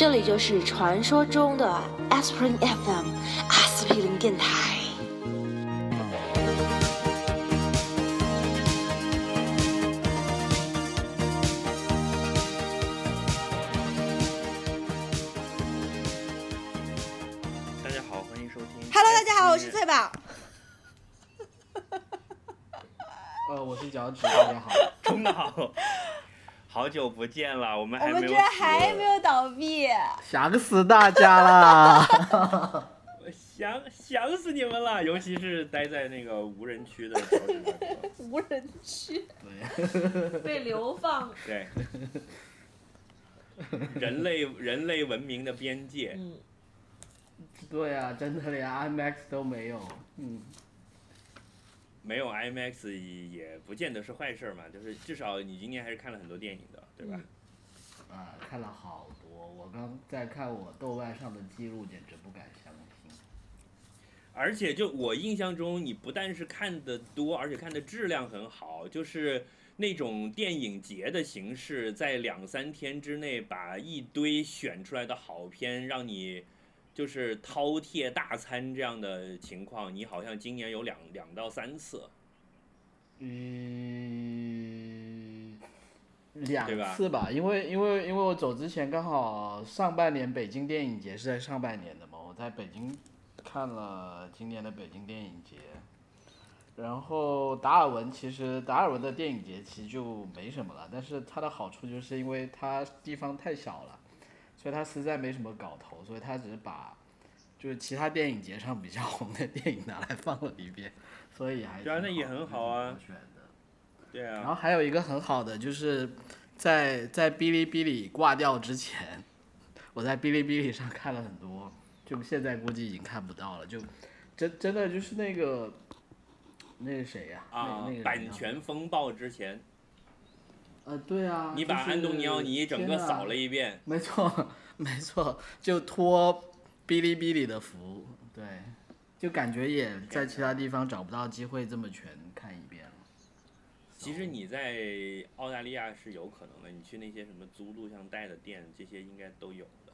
这里就是传说中的 Aspirin FM 阿司匹林电台。大家好，欢迎收听。Hello，大家好，我是翠宝。呃，我是脚趾，大家好。中的好，好久不见了，我们我还没有们居然还没有倒闭，想死大家啦！我 想想死你们了，尤其是待在那个无人区的 无人区。对，被流放。对，人类人类文明的边界，嗯，对啊，真的连 IMAX 都没有。嗯，没有 IMAX 也不见得是坏事嘛，就是至少你今年还是看了很多电影的，对吧？啊，看了好多，我刚在看我豆瓣上的记录，简直不敢相信。而且就我印象中，你不但是看的多，而且看的质量很好，就是那种电影节的形式，在两三天之内把一堆选出来的好片让你就是饕餮大餐这样的情况，你好像今年有两两到三次。嗯，两次吧，因为因为因为我走之前刚好上半年北京电影节是在上半年的嘛，我在北京看了今年的北京电影节，然后达尔文其实达尔文的电影节其实就没什么了，但是它的好处就是因为它地方太小了，所以他实在没什么搞头，所以他只是把就是其他电影节上比较红的电影拿来放了一遍，所以还对啊那也很好啊。对啊，然后还有一个很好的，就是在在哔哩哔哩挂掉之前，我在哔哩哔哩上看了很多，就现在估计已经看不到了，就真真的就是那个那个谁呀、啊那那个，版权风暴之前，呃对啊，你把安东尼奥尼整个扫了一遍。没错，没错，就托哔哩哔哩的福，对，就感觉也在其他地方找不到机会这么全看一遍了。其实你在澳大利亚是有可能的，你去那些什么租录像带的店，这些应该都有的。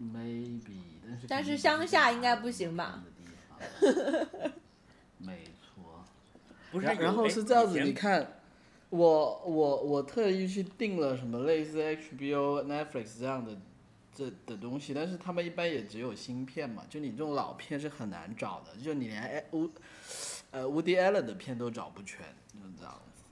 maybe，但是但是乡下应该不行吧？没错。不是，然然后哎是这样子，你看，我我我特意去订了什么类似 HBO、Netflix 这样的这的东西，但是他们一般也只有新片嘛，就你这种老片是很难找的，就你连哎乌呃 Woody Allen 的片都找不全，就这样子。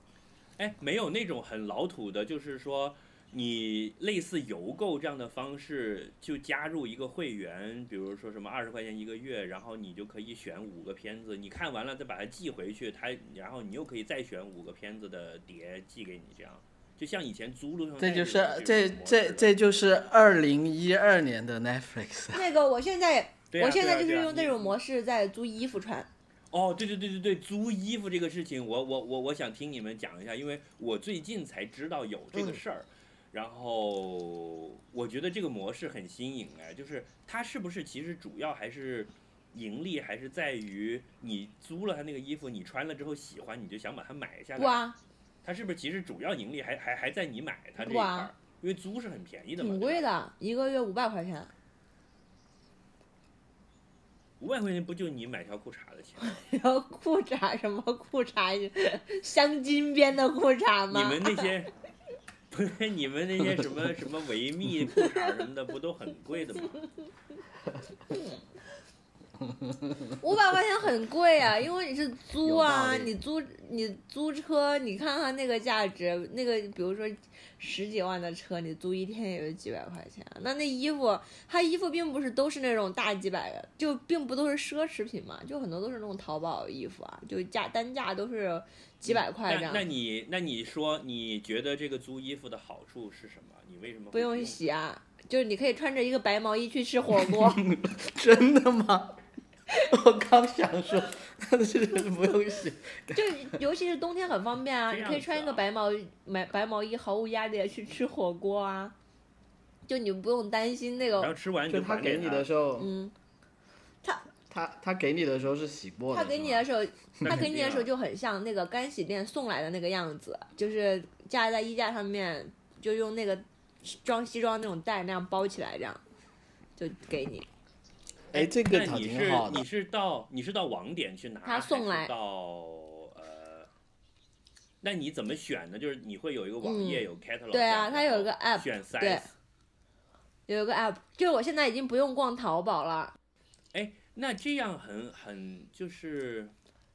哎，没有那种很老土的，就是说你类似邮购这样的方式，就加入一个会员，比如说什么二十块钱一个月，然后你就可以选五个片子，你看完了再把它寄回去，它然后你又可以再选五个片子的碟寄给你，这样就像以前租录像带这就是这这这就是二零一二年的 Netflix。那个，我现在啊我现在就是用这种模式在租衣服穿。哦，对对对对对，租衣服这个事情，我我我我想听你们讲一下，因为我最近才知道有这个嗯事儿，然后我觉得这个模式很新颖哎，就是它是不是其实主要还是盈利还是在于你租了他那个衣服，你穿了之后喜欢，你就想把它买下来，它是不是其实主要盈利还还还在你买它这一块儿？因为租是很便宜的嘛，挺，贵的，一个月五百块钱。五百块钱不就你买条裤衩的钱吗？然后裤衩什么裤衩，镶金边的裤衩吗？你们那些 你们那些什么什么维密裤衩什么的，不都很贵的吗？五百块钱很贵啊，因为你是租啊，你租你租车，你看看那个价值，那个比如说十几万的车，你租一天也就几百块钱。那那衣服，它衣服并不是都是那种大几百的，就并不都是奢侈品嘛，就很多都是那种淘宝衣服啊，就价单价都是几百块这样那那。你那你说你觉得这个租衣服的好处是什么？你为什么不用洗啊，就是你可以穿着一个白毛衣去吃火锅。真的吗？我刚想说，但是不用洗。就尤其是冬天很方便啊，这你可以穿一个白毛买白毛衣，毫无压力的去吃火锅啊，就你不用担心那个，然后吃完就他给你的时候，嗯，他他他给你的时候是洗过的。他给你的时候，他给你的时候就很像那个干洗店送来的那个样子，就是架在衣架上面，就用那个装西装那种袋那样包起来，这样就给你。哎，这个倒那你是挺好的你。是到你是到网点去拿，他送来还是到呃，那你怎么选呢？就是你会有一个网页、嗯有 catalog，对啊它有一个 app，选 size。有一个 app，就是我现在已经不用逛淘宝了，哎，那这样很很就是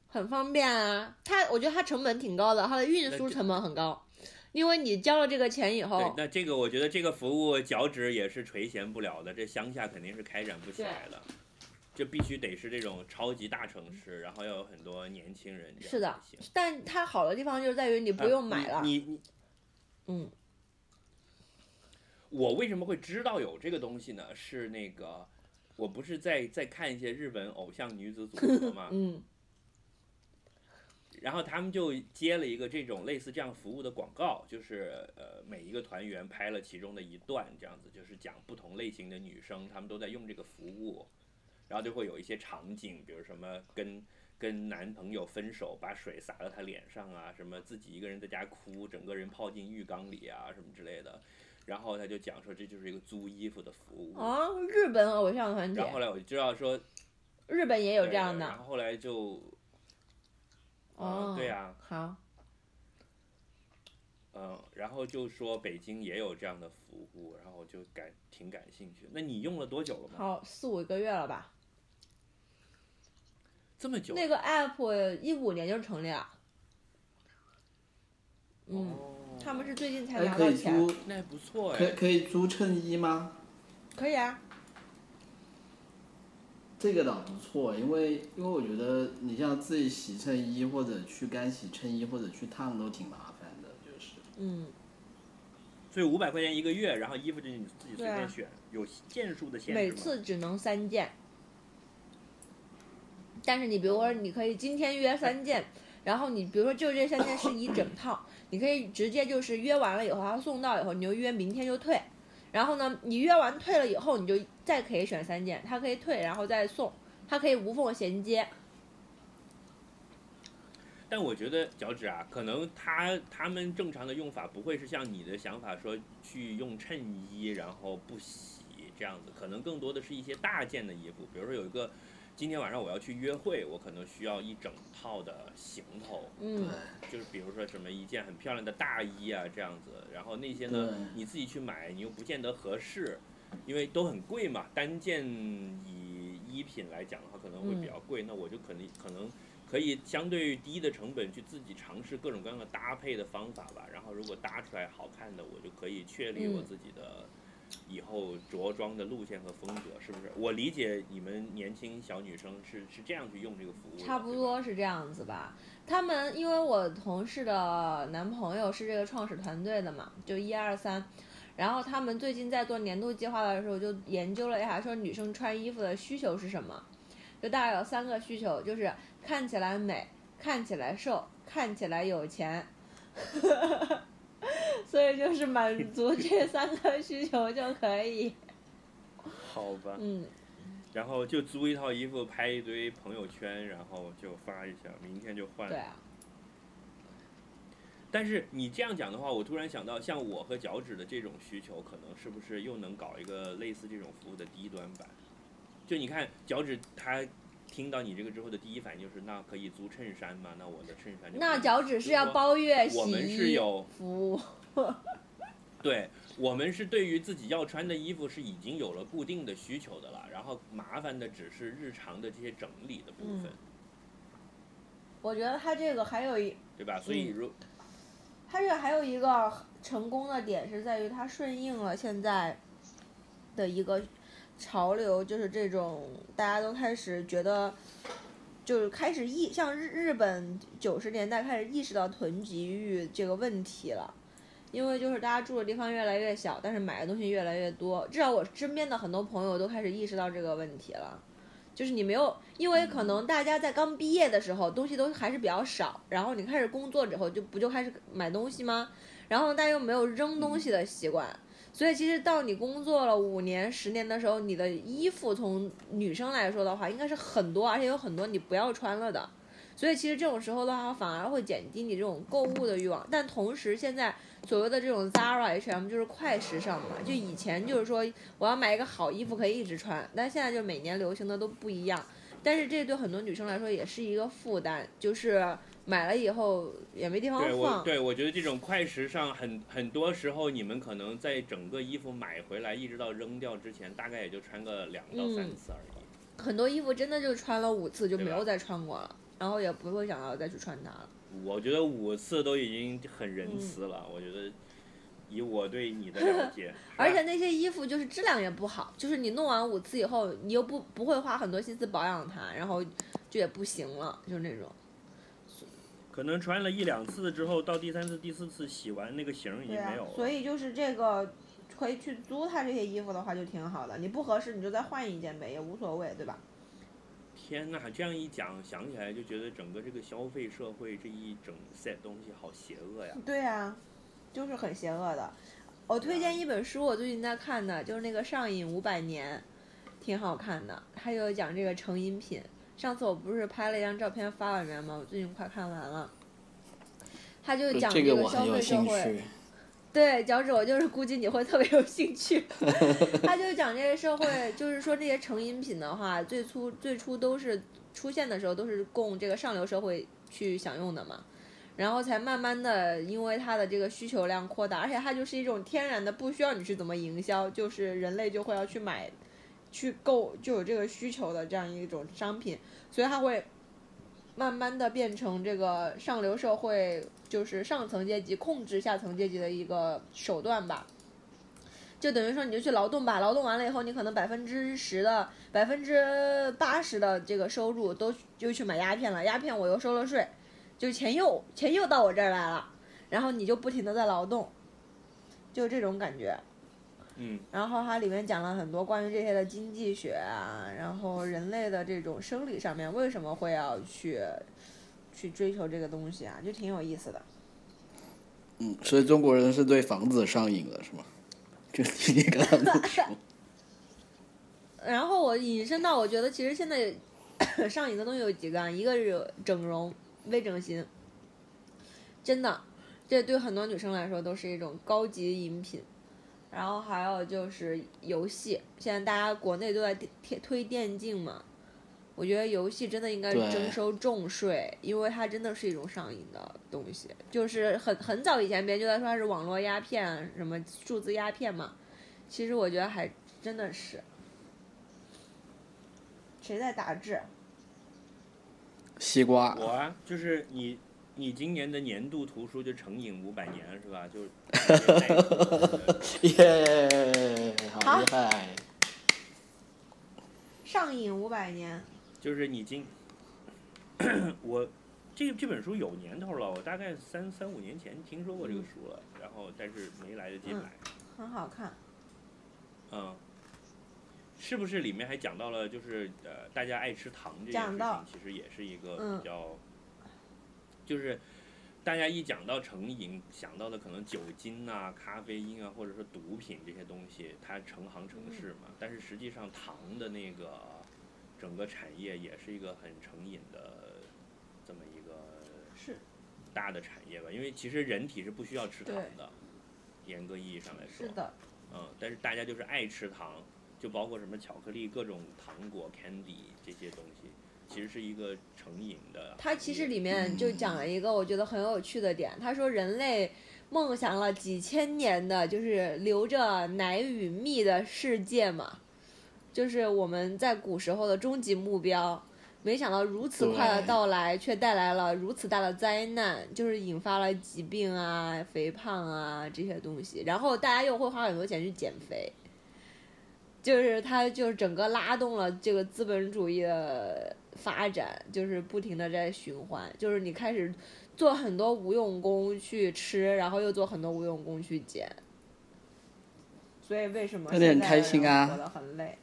很方便啊。它我觉得它成本挺高的，它的运输成本很高，因为你交了这个钱以对后，，那这个我觉得这个服务脚趾也是垂涎不了的，这乡下肯定是开展不起来的。这必须得是这种超级大城市，然后要有很多年轻人是的。但它好的地方就是在于你不用买了啊，你你嗯，我为什么会知道有这个东西呢？是那个，我不是在在看一些日本偶像女子组合嘛，嗯然后他们就接了一个这种类似这样服务的广告，就是呃每一个团员拍了其中的一段，这样子就是讲不同类型的女生，她们都在用这个服务，然后就会有一些场景，比如什么跟跟男朋友分手，把水洒到他脸上啊，什么自己一个人在家哭，整个人泡进浴缸里啊，什么之类的。然后他就讲说这就是一个租衣服的服务。啊，日本偶像团体然后，后来我就知道说日本也有这样的，然后后来就，哦呃，对啊，好，嗯，然后就说北京也有这样的服务，然后我就感挺感兴趣。那你用了多久了吗？好四五个月了吧？这么久？那个 app 一五年就成立了，嗯，哦他们是最近才拿到钱，那还不错可以哎。可以租衬衣吗？可以啊，这个倒不错，因为因为我觉得你像自己洗衬衣或者去干洗衬衣或者去烫都挺麻烦的，就是。嗯，所以五百块钱一个月，然后衣服就你自己随便选，有件数的限制每？次只能三件，但是你比如说你可以今天约三件，然后你比如说就这三件是一整套，你可以直接就是约完了以后，他送到以后你就约明天就退，然后呢你约完退了以后，你就再可以选三件，它可以退然后再送，它可以无缝衔接。但我觉得脚趾啊，可能他他们正常的用法不会是像你的想法说去用衬衣然后不洗这样子，可能更多的是一些大件的衣服，比如说有一个今天晚上我要去约会，我可能需要一整套的行头，嗯，就是比如说什么一件很漂亮的大衣啊这样子，然后那些呢你自己去买，你又不见得合适，因为都很贵嘛，单件以衣品来讲的话可能会比较贵，那我就可能可能可以相对于低的成本去自己尝试各种各样的搭配的方法吧，然后如果搭出来好看的，我就可以确立我嗯自己的。以后着装的路线和风格是不是？我理解你们年轻小女生是是这样去用这个服务，差不多是这样子吧。他们因为我同事的男朋友是这个创始团队的嘛，就一二三，然后他们最近在做年度计划的时候，就研究了一下，说女生穿衣服的需求是什么，就大概有三个需求，就是看起来美、看起来瘦、看起来有钱。所以就是满足 这三个需求就可以，好吧，嗯，然后就租一套衣服，拍一堆朋友圈，然后就发一下，明天就换。对啊，但是你这样讲的话，我突然想到，像我和脚趾的这种需求，可能是不是又能搞一个类似这种服务的低端版？就你看脚趾他听到你这个之后的第一反应就是，那可以租衬衫吗？那我的衬衫就那脚趾是要包月洗我们是衣有服 务。对我们是对于自己要穿的衣服是已经有了固定的需求的了，然后麻烦的只是日常的这些整理的部分，嗯我觉得他这个还有一，对吧？所以如他这个还有一个成功的点是在于它顺应了现在的一个潮流，就是这种大家都开始觉得，就是开始意像日日本九十年代开始意识到囤积欲这个问题了。因为就是大家住的地方越来越小，但是买的东西越来越多。至少我身边的很多朋友都开始意识到这个问题了。就是你没有，因为可能大家在刚毕业的时候东西都还是比较少，然后你开始工作之后就不就开始买东西吗？然后大家又没有扔东西的习惯，所以其实到你工作了五年、十年的时候，你的衣服从女生来说的话，应该是很多，而且有很多你不要穿了的。所以其实这种时候的话，反而会减低你这种购物的欲望。但同时，现在所谓的这种 Zara、H&M 就是快时尚嘛，就以前就是说我要买一个好衣服可以一直穿，但现在就每年流行的都不一样。但是这对很多女生来说也是一个负担，就是买了以后也没地方对我放。对我觉得这种快时尚很很多时候，你们可能在整个衣服买回来一直到扔掉之前，大概也就穿个两到三嗯次而已。很多衣服真的就穿了五次就没有再穿过了，然后也不会想要再去穿它了。我觉得五次都已经很仁慈了。我觉得以我对你的了解，而且那些衣服就是质量也不好，就是你弄完五次以后，你又不不会花很多心思保养它，然后就也不行了，就是那种。可能穿了一两次之后，到第三次、第四次洗完那个型儿已经没有了。啊所以就是这个可以去租它这些衣服的话就挺好的，你不合适你就再换一件呗，也无所谓，对吧？天呐，这样一讲，想起来就觉得整个这个消费社会这一整 set 东西好邪恶呀。对呀、就是很邪恶的。我推荐一本书，我最近在看的，就是那个《上瘾五百年》，挺好看的。它就讲这个成瘾品。上次我不是拍了一张照片发里面吗？我最近快看完了。他就讲这个消费社会。对，脚趾，我就是估计你会特别有兴趣。他就讲这个社会，就是说这些成瘾品的话，最初最初都是出现的时候都是供这个上流社会去享用的嘛，然后才慢慢的因为它的这个需求量扩大，而且它就是一种天然的，不需要你去怎么营销，就是人类就会要去买，去购就有这个需求的这样一种商品，所以它会慢慢的变成这个上流社会，就是上层阶级控制下层阶级的一个手段吧。就等于说，你就去劳动吧，劳动完了以后，你可能百分之十的、百分之八十的这个收入都就去买鸦片了，鸦片我又收了税，就钱又钱又到我这儿来了，然后你就不停的在劳动，就这种感觉。嗯，然后它里面讲了很多关于这些的经济学啊，然后人类的这种生理上面为什么会要去去追求这个东西啊，就挺有意思的。嗯，所以中国人是对房子上瘾了，是吗？就你刚刚那么说，然后我引申到，我觉得其实现在上瘾的东西有几个啊，一个是整容、微整形，真的，这对很多女生来说都是一种高级饮品。然后还有就是游戏，现在大家国内都在推推电竞嘛，我觉得游戏真的应该征收重税，因为它真的是一种上瘾的东西。就是很很早以前别人就在说它是网络鸦片，什么数字鸦片嘛，其实我觉得还真的是。谁在打字？西瓜我啊，就是你，你今年的年度图书就成瘾五百年是吧？就 耶，好厉害！上瘾五百年，就是你今，我这这本书有年头了，我大概三三五年前听说过这个书了，然后但是没来得及嗯买。很好看。嗯，是不是里面还讲到了，就是呃，大家爱吃糖这件事情，其实也是一个嗯比较，就是大家一讲到成瘾，想到的可能酒精啊、咖啡因啊，或者说毒品这些东西，它成行成市嘛。但是实际上，糖的那个整个产业也是一个很成瘾的这么一个是大的产业吧。因为其实人体是不需要吃糖的，严格意义上来说。是的，嗯，但是大家就是爱吃糖，就包括什么巧克力、各种糖果、candy 这些东西，其实是一个成瘾的。它其实里面就讲了一个我觉得很有趣的点，他说人类梦想了几千年的，就是流着奶与蜜的世界嘛，就是我们在古时候的终极目标。没想到如此快的到来，却带来了如此大的灾难，就是引发了疾病啊、肥胖啊这些东西，然后大家又会花很多钱去减肥，就是它就是整个拉动了这个资本主义的发展，就是不停的在循环，就是你开始做很多无用功去吃，然后又做很多无用功去减，所以为什么那你很开心啊活得很累？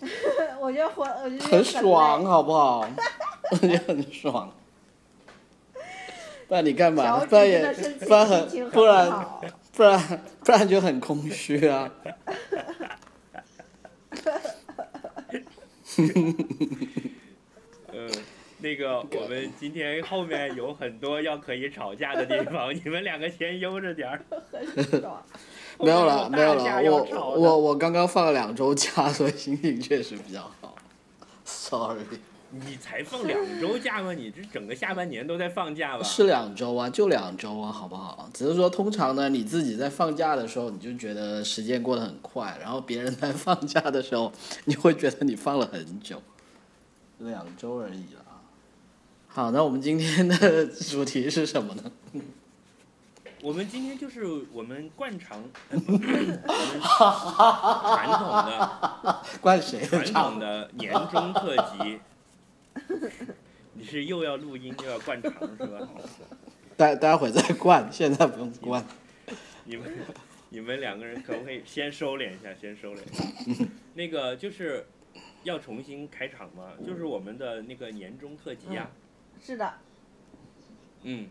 我觉得活，我觉得很爽，好不好？我觉得很爽。不然你干嘛？不然也不然很不然。不然不然就很空虚啊。呃，那个 我们 今天后面有很多要可以吵架的地方，你们两个先悠着点儿。很爽。没有了，没有了我我我刚刚放了两周假，所以心情确实比较好。Sorry，你才放两周假吗？你这整个下半年都在放假吧？是两周啊，就两周啊，好不好？只是说通常呢，你自己在放假的时候，你就觉得时间过得很快，然后别人在放假的时候，你会觉得你放了很久，两周而已啦。好，那我们今天的主题是什么呢？我们今天就是我们惯常，呃 我们传统的灌谁的传统？的年终特辑。你是又要录音又要灌肠是吧？待待会再灌，现在不用灌。你们你们两个人可不可以先收敛一下？先收敛一下。那个就是要重新开场吗？就是我们的那个年终特辑呀、是的，嗯，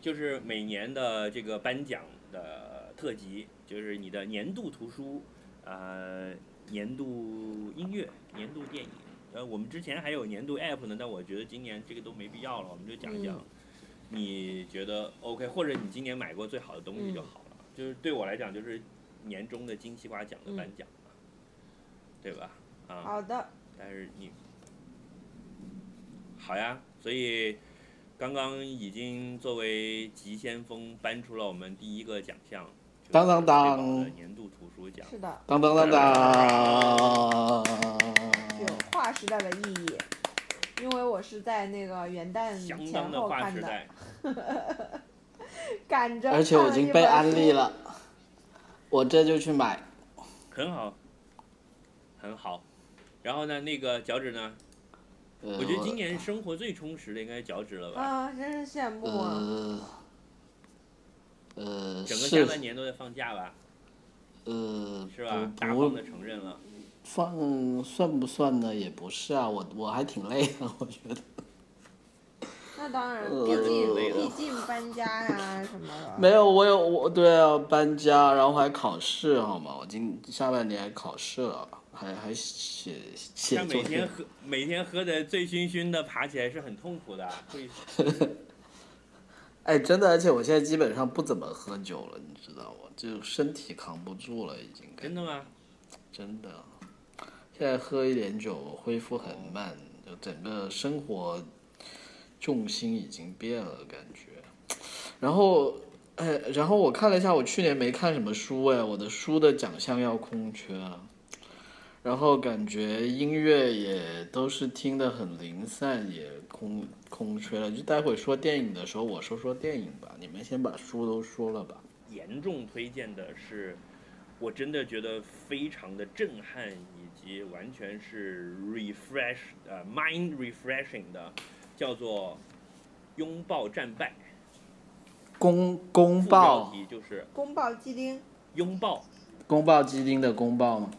就是每年的这个颁奖的特辑，就是你的年度图书，呃，年度音乐、年度电影。呃，我们之前还有年度 app 呢，但我觉得今年这个都没必要了，我们就讲一讲嗯你觉得 OK，或者你今年买过最好的东西就好了。就是对我来讲，就是年终的金西瓜奖的颁奖嘛，对吧？啊，好的，但是你好呀，所以刚刚已经作为急先锋颁出了我们第一个奖项，当当当年度图书奖。是的，当当当当。具有划时代的意义。因为我是在那个元旦相前当的划后看的，时代，赶着而且我已经被安利。了，我这就去买。很好，很好。然后呢，那个脚趾呢？呃我觉得今年生活最充实的应该是脚趾了吧？啊，真是羡慕啊！呃呃整个下半是年都在放假吧？呃是吧？不不大方的承认了。放算不算呢？也不是啊，我我还挺累的，我觉得。那当然，呃毕竟累毕竟搬家呀 什么的。没有，我有我对啊，搬家，然后还考试，好吗？我今下半年还考试了，还还写写像作业。每天喝每天喝的醉醺醺的，爬起来是很痛苦的，会 哎，真的，而且我现在基本上不怎么喝酒了，你知道吗？就身体扛不住了，已经真的吗？真的，现在喝一点酒恢复很慢，就整个生活重心已经变了，感觉。然后，哎，然后我看了一下，我去年没看什么书哎，我的书的奖项要空缺了。然后感觉音乐也都是听得很零散，也空空缺了。就待会说电影的时候，我说说电影吧，你们先把书都说了吧。严重推荐的是，我真的觉得非常的震撼，以及完全是 refresh 呃 mind refreshing 的，叫做《拥抱战败》。公公副标报题就是宫保鸡丁，拥抱公报鸡丁的公报吗？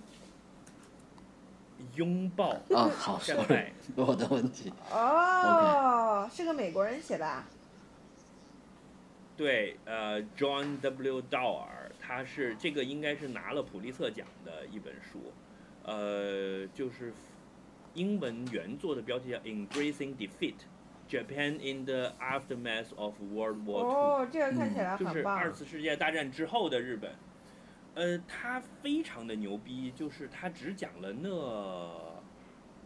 拥抱啊，好，sorry，我的问题。哦，是个美国人写的啊。对，呃，John W. Dower，他是这个应该是拿了普利策奖的一本书，呃，就是英文原作的标题叫《Embracing Defeat: Japan in the Aftermath of World War II》。哦，这个看起来就是很棒。二次世界大战之后的日本。呃，他非常的牛逼，就是他只讲了那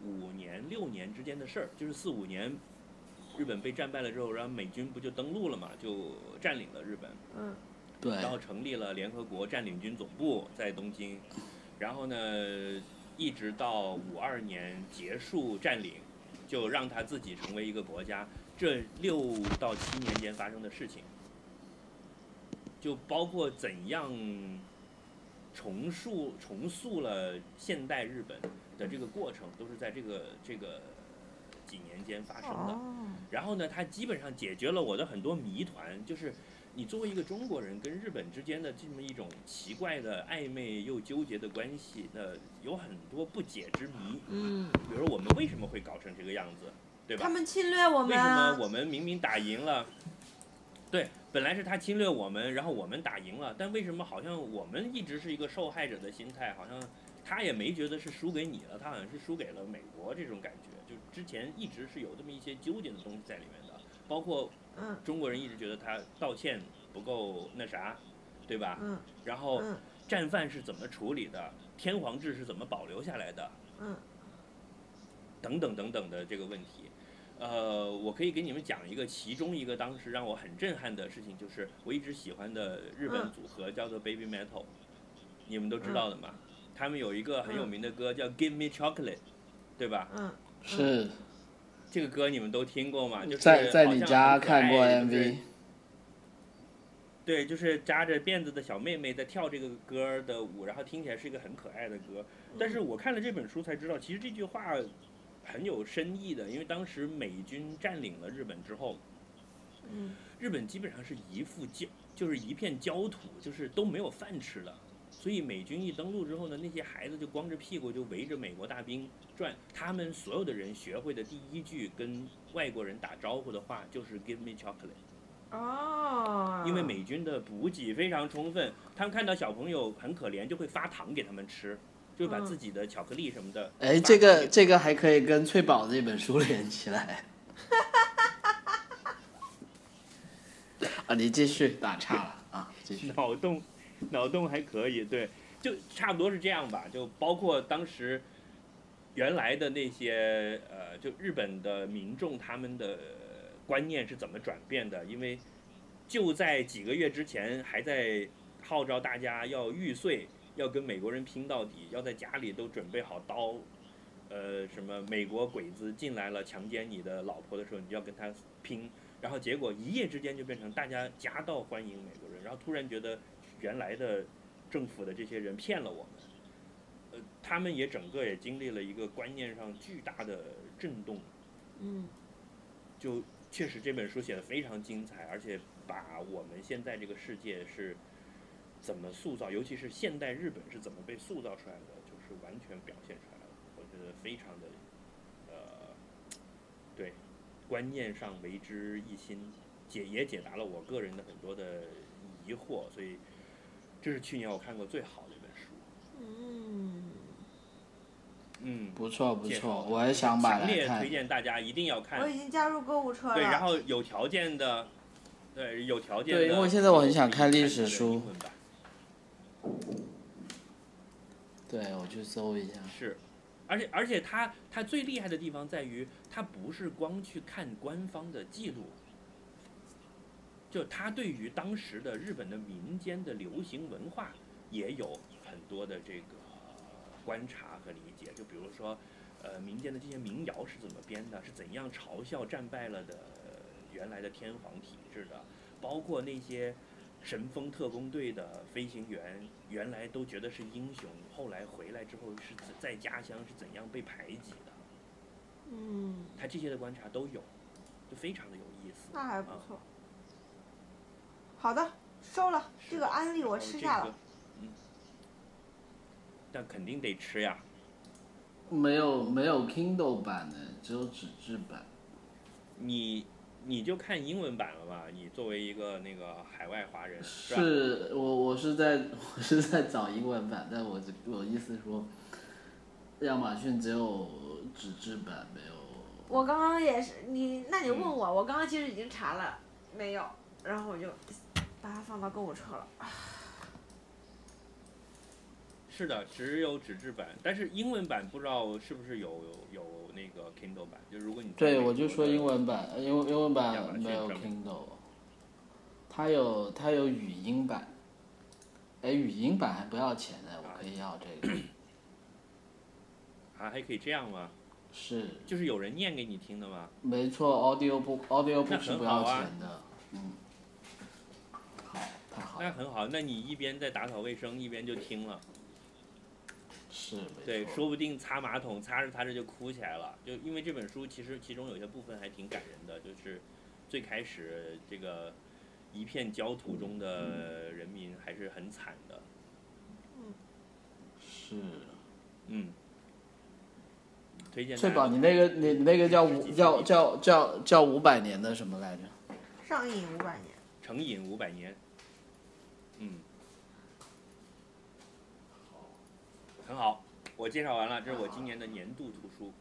五年六年之间的事儿，就是四五年，日本被战败了之后，然后美军不就登陆了嘛，就占领了日本，嗯，对，然后成立了联合国占领军总部在东京，然后呢，一直到五二年结束占领，就让他自己成为一个国家。这六到七年间发生的事情，就包括怎样重塑重塑了现代日本的这个过程，都是在这个这个几年间发生的。哦，然后呢，它基本上解决了我的很多谜团，就是你作为一个中国人跟日本之间的这么一种奇怪的暧昧又纠结的关系，那有很多不解之谜。嗯，比如我们为什么会搞成这个样子，对吧他？们侵略我们为什么。我们明明打赢了？对，本来是他侵略我们，然后我们打赢了，但为什么好像我们一直是一个受害者的心态，好像他也没觉得是输给你了，他好像是输给了美国这种感觉。就之前一直是有这么一些纠结的东西在里面的，包括嗯中国人一直觉得他道歉不够那啥，对吧？嗯然后嗯战犯是怎么处理的，天皇制是怎么保留下来的，嗯等等等等的这个问题。呃，我可以给你们讲一个，其中一个当时让我很震撼的事情，就是我一直喜欢的日本嗯组合叫做 Baby Metal，、你们都知道的嘛？他们有一个很有名的歌叫 Give Me Chocolate，对吧？嗯是这个歌你们都听过吗？就是在在你家看过 MV，对，就是扎着辫子的小妹妹在跳这个歌的舞，然后听起来是一个很可爱的歌。但是我看了这本书才知道，其实这句话很有深意的，因为当时美军占领了日本之后，嗯日本基本上是一副焦，就是一片焦土，就是都没有饭吃了。所以美军一登陆之后呢，那些孩子就光着屁股就围着美国大兵转。他们所有的人学会的第一句跟外国人打招呼的话就是 “Give me chocolate”。哦，因为美军的补给非常充分，他们看到小朋友很可怜，就会发糖给他们吃，就会把嗯自己的巧克力什么的。哎，发这个这个还可以跟翠宝那本书连起来。啊，你继续打岔了啊，继续。脑洞，脑洞还可以，对，就差不多是这样吧。就包括当时原来的那些呃，就日本的民众他们的观念是怎么转变的？因为就在几个月之前，还在号召大家要玉碎，要跟美国人拼到底，要在家里都准备好刀。呃，什么美国鬼子进来了强奸你的老婆的时候，你就要跟他拼。然后结果一夜之间就变成大家夹道欢迎美国人，然后突然觉得原来的政府的这些人骗了我们，呃，他们也整个也经历了一个观念上巨大的震动，嗯就确实这本书写的非常精彩，而且把我们现在这个世界是怎么塑造，尤其是现代日本是怎么被塑造出来的，就是完全表现出来了，我觉得非常的呃，对，观念上为之一新，解也解答了我个人的很多的疑惑，所以这是去年我看过最好的一本书。嗯，嗯，不错不错，我也想买来强烈推。荐大家一定要看我。已经加入购物车了。对，然后有条件的，对，有条件的。对因为现在我很想看历史书英文版对，我去搜一下。是，而且而且他他最厉害的地方在于，他不是光去看官方的记录，就他对于当时的日本的民间的流行文化也有很多的这个观察和理解。就比如说，呃，民间的这些民谣是怎么编的，是怎样嘲笑战败了的原来的天皇体制的，包括那些。神风特工队的飞行员原来都觉得是英雄，后来回来之后是在在家乡是怎样被排挤的，嗯，他这些的观察都有，就非常的有意思。那还不啊错。好的，收了这个安利，我吃下了。嗯，但肯定得吃呀。没有没有 Kindle 版的，只有纸质版。你你就看英文版了吧？你作为一个那个海外华人，是？是我我是在 我是在找英文版，但我我意思说，亚马逊只有纸质版，没有。我刚刚也是，你那你问嗯我，我刚刚其实已经查了，没有，然后我就把它放到购物车了。是的，只有纸质版，但是英文版不知道是不是有有有那个 Kindle 版，就如果你对，我就说英文版，英文英文版没有 Kindle，它有它有语音版，哎，语音版还不要钱呢，我可以要这个。啊还可以这样吗？是，就是有人念给你听的吗？没错，audio book audio 那 book 是不要钱的，嗯。好，太好，那很好，那你一边在打扫卫生，一边就听了。是对，说不定擦马桶擦着擦着就哭起来了，就因为这本书其实其中有些部分还挺感人的，就是最开始这个一片焦土中的人民还是很惨的，嗯是。嗯。推荐大翠宝，你那个你你那个叫五叫叫叫叫五百年的什么来着？上瘾五百年。成瘾五百年，嗯，很好，我介绍完了，这是我今年的年度图书。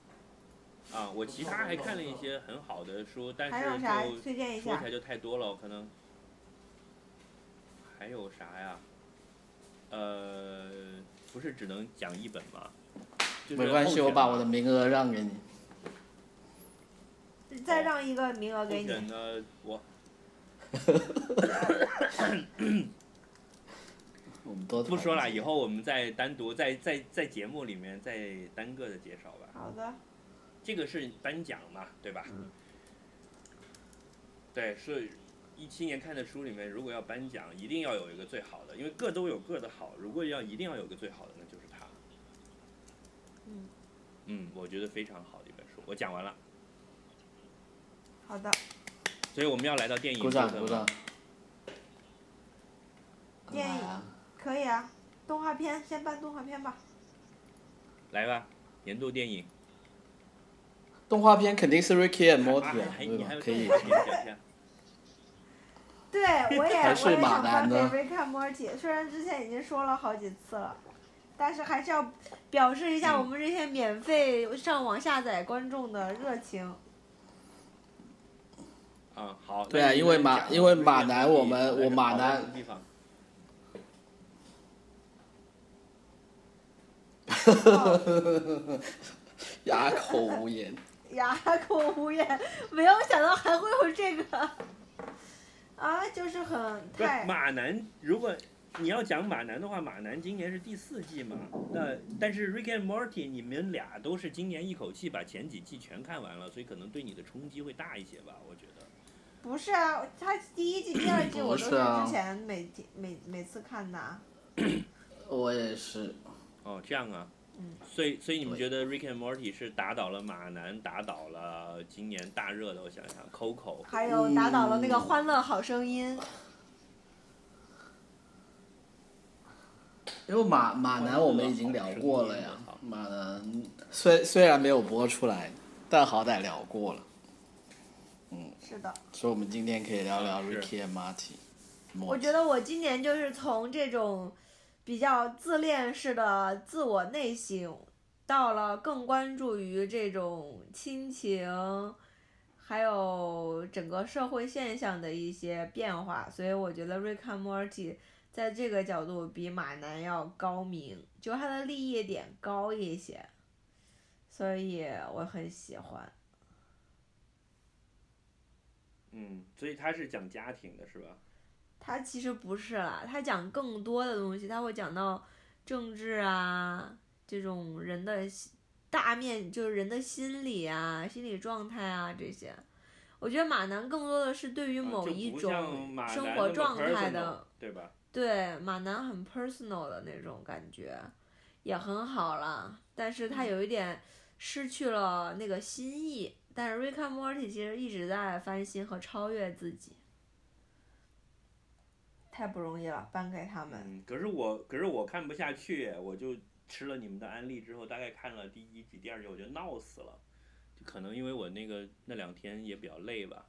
啊，我其他还看了一些很好的书，但是就？说起来就太多了，可能还有啥呀？呃，不是只能讲一本吗？就是没关系，我把我的名额让给你。再让一个名额给你选你。的我 我们多不说了，以后我们再单独在在在节目里面再单个的介绍吧。好的，这个是颁奖嘛，对吧？对，是一七年看的书里面，如果要颁奖，一定要有一个最好的，因为各都有各的好。如果要一定要有个最好的，那就是它。嗯嗯，我觉得非常好的一本书。我讲完了，好的。所以我们要来到电影鼓掌部分鼓掌吗。。电影可以啊，动画片先办动画片吧。来吧，年度电影。动画片肯定是 Ricky and 啊 Morty 对吧？可以对，我也还是我也马想搬给南呢 Rick and Morty，虽然之前已经说了好几次了，但是还是要表示一下嗯我们这些免费上网下载观众的热情。嗯，好。对啊因为马因为马南我们我马南地方 哑口无言。哑口无言，没有想到还会有这个，啊，就是很太马南，如果你要讲马南的话，马南今年是第四季嘛？那但是 Rick and Morty 你们俩都是今年一口气把前几季全看完了，所以可能对你的冲击会大一些吧？我觉得。不是啊，他第一季、第二季我都是之前每天每每次看的啊。我也是。哦，这样啊。嗯。所以，所以你们觉得 Rick and Morty 是打倒了马南，打倒了今年大热的？我想想，Coco。还有打倒了那个《嗯欢乐好声音》因为马马南我们已经聊过了呀，马南虽虽然没有播出来，但好歹聊过了，嗯是的，所以我们今天可以聊聊 Ricky and Marty。我觉得我今年就是从这种比较自恋式的自我内省，到了更关注于这种亲情，还有整个社会现象的一些变化，所以我觉得《Rick and Morty》在这个角度比马南要高明，就它的立业点高一些，所以我很喜欢。嗯，所以他是讲家庭的，是吧？它其实不是啦，他讲更多的东西，他会讲到政治啊，这种人的心大面，就是人的心理啊、心理状态啊这些。我觉得马南更多的是对于某一种生活状态的，对吧？对马南很 personal 的那种感觉，也很好了。但是他有一点失去了那个新意。但是 Rick and Morty 其实一直在翻新和超越自己，太不容易了，颁给他们。嗯，可是我可是我看不下去，我就吃了你们的安利之后，大概看了第一集、第二集，我就闹死了。就可能因为我那个那两天也比较累吧。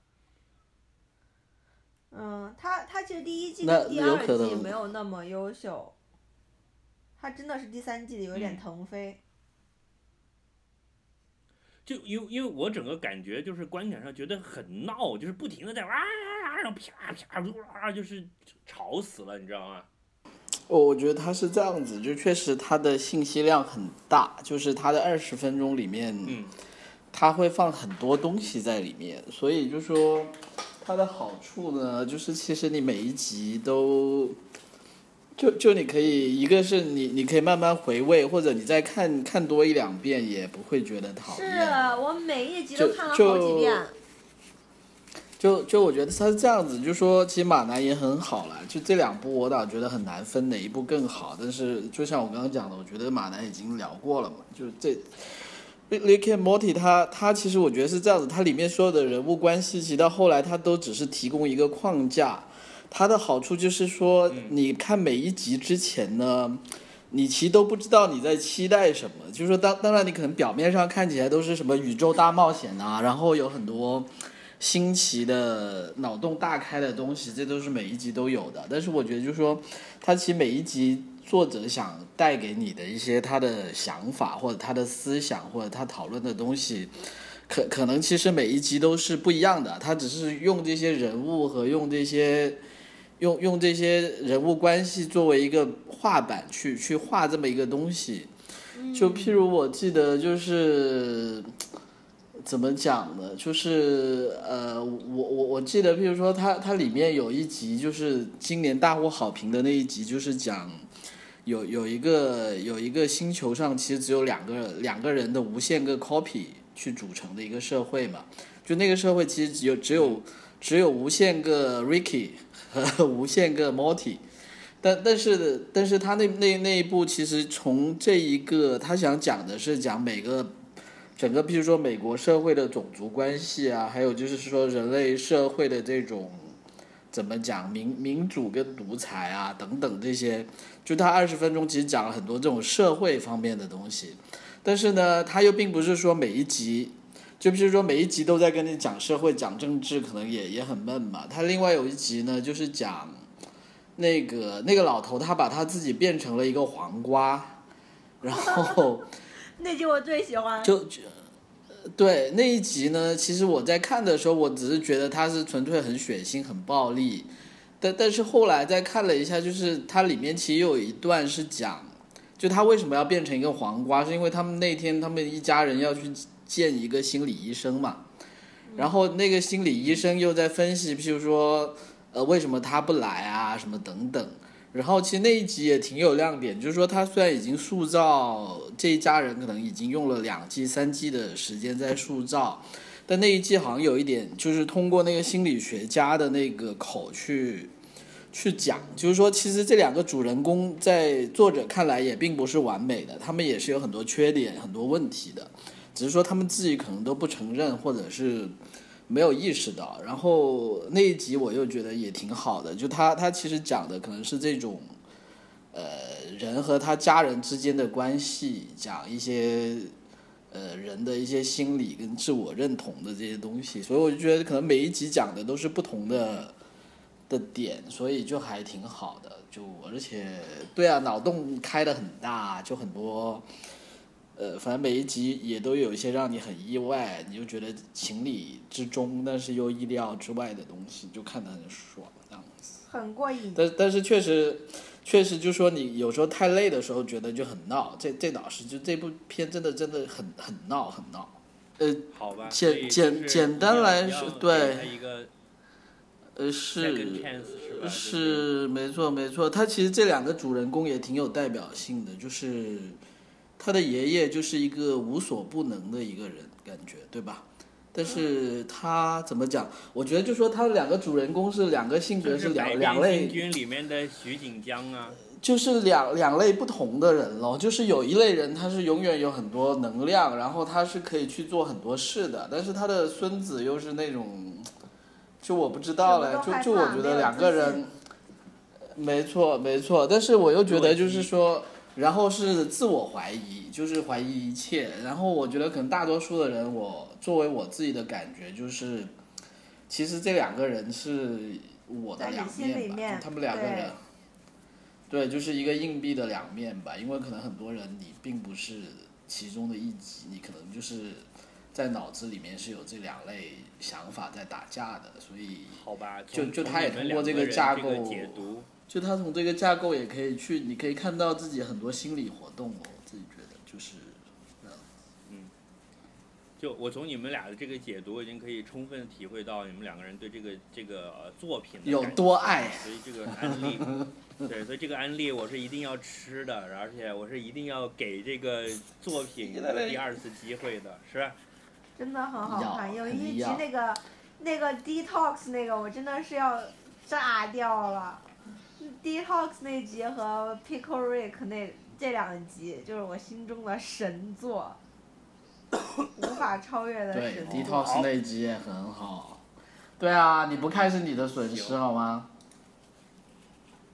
嗯，他他其实第一季第二季没有那么优秀，他真的是第三季的有点嗯腾飞。就因为因为我整个感觉就是观感上觉得很闹，就是不停的在哇啪啪哇，就是吵死了，你知道吗？我我觉得他是这样子，就确实他的信息量很大，就是他的二十分钟里面，嗯，他会放很多东西在里面，所以就说它的好处呢，就是其实你每一集都，就就你可以，一个是你你可以慢慢回味，或者你再看看多一两遍也不会觉得讨厌是厌。我每一集都看了好几遍。就就我觉得他是这样子，就说其实马南也很好了，就这两部我倒觉得很难分哪一部更好，但是就像我刚刚讲的，我觉得马南已经聊过了嘛，就是这。Rick and Morty，他他其实我觉得是这样子，它里面所有的人物关系，其实到后来它都只是提供一个框架。它的好处就是说，嗯你看每一集之前呢，你其实都不知道你在期待什么。就是说当当然你可能表面上看起来都是什么宇宙大冒险啊，然后有很多新奇的、脑洞大开的东西，这都是每一集都有的。但是我觉得就是说，它其实每一集作者想带给你的一些他的想法，或者他的思想，或者他讨论的东西，可可能其实每一集都是不一样的。他只是用这些人物和用这些用用这些人物关系作为一个画板去去画这么一个东西。就譬如我记得就是。怎么讲呢？就是呃，我我我记得，譬如说它它里面有一集，就是今年大获好评的那一集，就是讲有有一个有一个星球上其实只有两个两个人的无限个 copy 去组成的一个社会嘛。就那个社会其实只有只有只有无限个 Ricky 和 无限个 Morty，但但是但是他那那那一部其实从这一个他想讲的是讲每个。整个，比如说美国社会的种族关系啊，还有就是说人类社会的这种怎么讲民民主跟独裁啊等等这些，就他二十分钟其实讲了很多这种社会方面的东西，但是呢，他又并不是说每一集，就比如说每一集都在跟你讲社会讲政治，可能也也很闷嘛。他另外有一集呢，就是讲那个那个老头他把他自己变成了一个黄瓜，然后。那集我最喜欢。就就，对那一集呢，其实我在看的时候，我只是觉得它是纯粹很血腥、很暴力，但但是后来再看了一下，就是它里面其实有一段是讲，就他为什么要变成一个黄瓜，是因为他们那天他们一家人要去见一个心理医生嘛，然后那个心理医生又在分析，譬如说，呃，为什么他不来啊，什么等等。然后其实那一集也挺有亮点，就是说他虽然已经塑造这一家人，可能已经用了两季、三季的时间在塑造，但那一季好像有一点，就是通过那个心理学家的那个口去去讲，就是说其实这两个主人公在作者看来也并不是完美的，他们也是有很多缺点、很多问题的，只是说他们自己可能都不承认，或者是。没有意识到，然后那一集我又觉得也挺好的，就他他其实讲的可能是这种，呃，人和他家人之间的关系，讲一些，呃，人的一些心理跟自我认同的这些东西，所以我就觉得可能每一集讲的都是不同的的点，所以就还挺好的，就而且对啊，脑洞开的很大，就很多。呃，反正每一集也都有一些让你很意外，你就觉得情理之中，但是又意料之外的东西，就看得很爽，这样子。很过瘾。但但是确实，确实就说你有时候太累的时候，觉得就很闹。这这倒是，就这部片真的真的很很闹很闹。呃，好吧。简简简单来说，对。呃，是是没错没错，他其实这两个主人公也挺有代表性的，就是。他的爷爷就是一个无所不能的一个人，感觉对吧？但是他怎么讲？我觉得就说他两个主人公是两个性格是两两类。军里面的徐锦江啊。就是两两类不同的人咯，就是有一类人他是永远有很多能量，然后他是可以去做很多事的，但是他的孙子又是那种，就我不知道嘞，就就我觉得两个人，没错没错，但是我又觉得就是说。然后是自我怀疑，就是怀疑一切。然后我觉得可能大多数的人，我作为我自己的感觉就是，其实这两个人是我的两面吧，就他们两个人，对，就是一个硬币的两面吧。因为可能很多人你并不是其中的一极，你可能就是在脑子里面是有这两类想法在打架的，所以好吧，就就他也通过这个架构。就他从这个架构也可以去，你可以看到自己很多心理活动哦。我自己觉得就是，嗯，就我从你们俩的这个解读，已经可以充分体会到你们两个人对这个这个作品有多爱。所以这个安利，对，所以这个安利我是一定要吃的，而且我是一定要给这个作品第二次机会的，是真的很好看，有一集那个那个 detox 那个，我真的是要炸掉了。Detox 那集和 Pickle Rick 那这两集就是我心中的神作，无法超越的神作。对，Detox 那集也很好。对啊，你不看是你的损失好吗？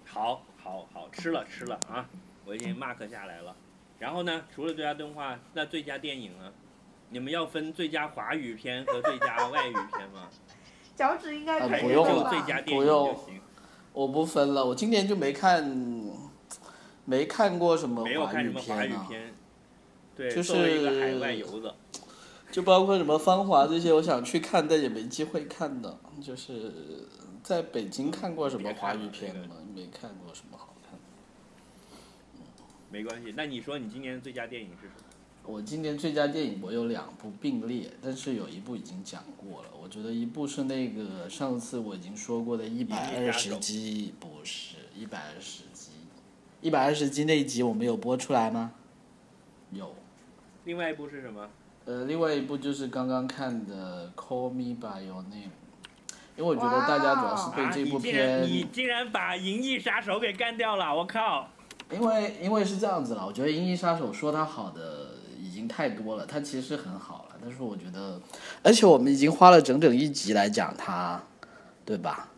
好，好，好，吃了吃了啊！我已经 mark 下来了。然后呢，除了最佳动画，那最佳电影呢？你们要分最佳华语片和最佳外语片吗？脚趾应该不用了，不用。我不分了，我今年就没看，没看过什么没有华语看什么华片啊，语片。对，就作为一个是海外游子，就包括什么《芳华》这些，我想去看，但也没机会看的。就是在北京看过什么华语片吗？没看过什么好看的。没关系。那你说你今年最佳电影是什么？我今年最佳电影我有两部并列，但是有一部已经讲过了。我觉得一部是那个上次我已经说过的《一百二十集》，不是《一百二十集》，一百二十集那一集我们有播出来吗？有。另外一部是什么？呃，另外一部就是刚刚看的《Call Me by Your Name》，因为我觉得大家主要是对啊，这部片，你竟然把《银翼杀手》给干掉了！我靠！因为因为是这样子了，我觉得《银翼杀手》说它好的已经太多了，它其实很好了，但是我觉得，而且我们已经花了整整一集来讲它，对吧？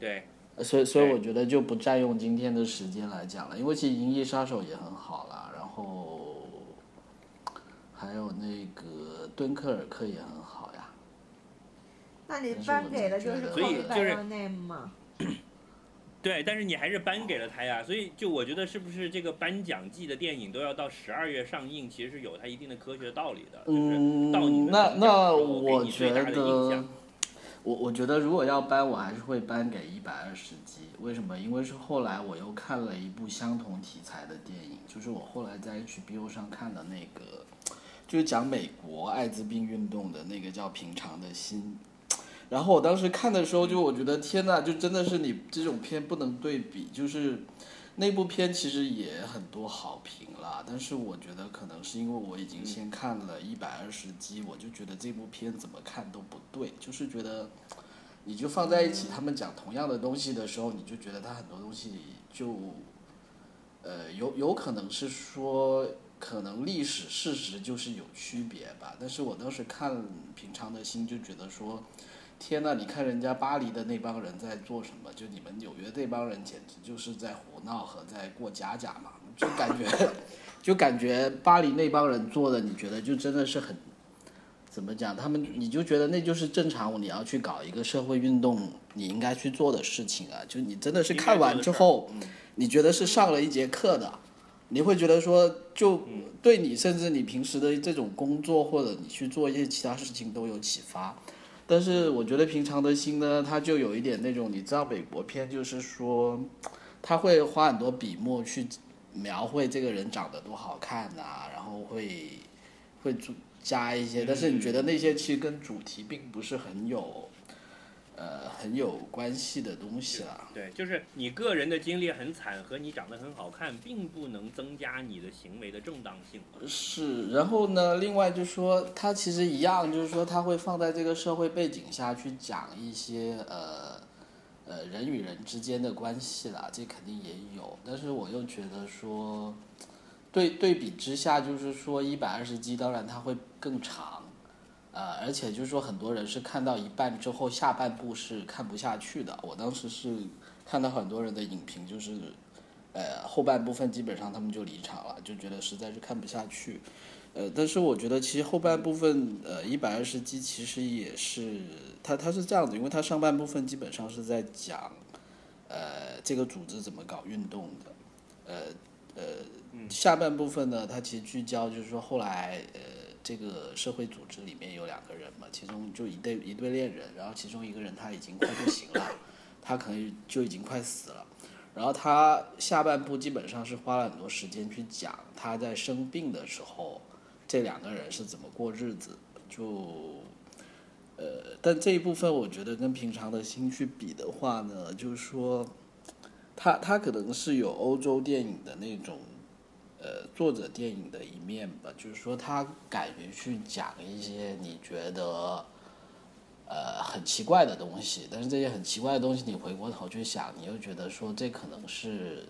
对，呃所以所以我觉得就不占用今天的时间来讲了，因为其实《银翼杀手》也很好了，然后还有那个《敦刻尔克》也很好呀。那你颁给的就是觉得所以 Call Me 就 by 是 Your Name 嘛？对，但是你还是颁给了他呀，所以就我觉得是不是这个颁奖季的电影都要到十二月上映，其实是有它一定的科学道理的，就是到你嗯，那那我觉大的印得象。，我我觉得如果要颁，我还是会颁给一百二十集。为什么？因为是后来我又看了一部相同题材的电影，就是我后来在 HBO 上看的那个，就是讲美国艾滋病运动的那个叫《平常的心》。然后我当时看的时候，就我觉得天呐，就真的是你这种片不能对比，就是那部片其实也很多好评啦，但是我觉得可能是因为我已经先看了一百二十集，我就觉得这部片怎么看都不对，就是觉得你就放在一起，他们讲同样的东西的时候，你就觉得他很多东西就呃有有可能是说。可能历史事实就是有区别吧，但是我当时看《平常的心》就觉得说，天呐，你看人家巴黎的那帮人在做什么？就你们纽约这帮人简直就是在胡闹和在过家家嘛！就感觉，就感觉巴黎那帮人做的，你觉得就真的是很，怎么讲？他们你就觉得那就是正常，你要去搞一个社会运动，你应该去做的事情啊！就你真的是看完之后，你觉得是上了一节课的，你会觉得说，就对你甚至你平时的这种工作或者你去做一些其他事情都有启发。但是我觉得平常的心呢，他就有一点那种，你知道美国片就是说，他会花很多笔墨去描绘这个人长得多好看呐、然后会会主加一些，但是你觉得那些其实跟主题并不是很有，呃，很有关系的东西了。对，就是你个人的经历很惨和你长得很好看，并不能增加你的行为的正当性。是，然后呢，另外就是说，它其实一样，就是说，它会放在这个社会背景下去讲一些呃呃人与人之间的关系啦，这肯定也有。但是我又觉得说，对对比之下，就是说一百二十集，当然它会更长，呃，而且就是说很多人是看到一半之后，下半部是看不下去的。我当时是看到很多人的影评，就是呃后半部分基本上他们就离场了，就觉得实在是看不下去。呃，但是我觉得其实后半部分，呃，一百二十集其实也是，它它是这样子，因为它上半部分基本上是在讲，呃，这个组织怎么搞运动的，呃呃，下半部分呢，它其实聚焦就是说后来，呃，这个社会组织里面有两个人嘛，其中就一对一对恋人，然后其中一个人他已经快不行了，他可能就已经快死了。然后他下半部基本上是花了很多时间去讲他在生病的时候，这两个人是怎么过日子。就，呃，但这一部分我觉得跟平常的心去比的话呢，就是说，他他可能是有欧洲电影的那种，呃，作者电影的一面吧，就是说他敢于去讲一些你觉得。呃，很奇怪的东西，但是这些很奇怪的东西，你回过头去想，你又觉得说这可能是，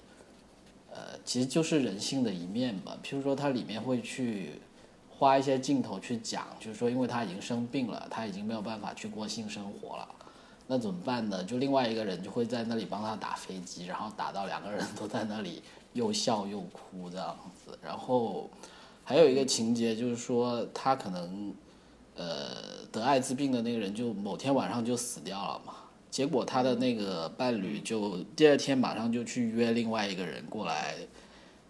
呃，其实就是人性的一面吧。譬如说，他里面会去花一些镜头去讲，就是说，因为他已经生病了，他已经没有办法去过性生活了，那怎么办呢？就另外一个人就会在那里帮他打飞机，然后打到两个人都在那里又笑又哭这样子。然后还有一个情节就是说，他可能。呃，得艾滋病的那个人就某天晚上就死掉了嘛，结果他的那个伴侣就第二天马上就去约另外一个人过来，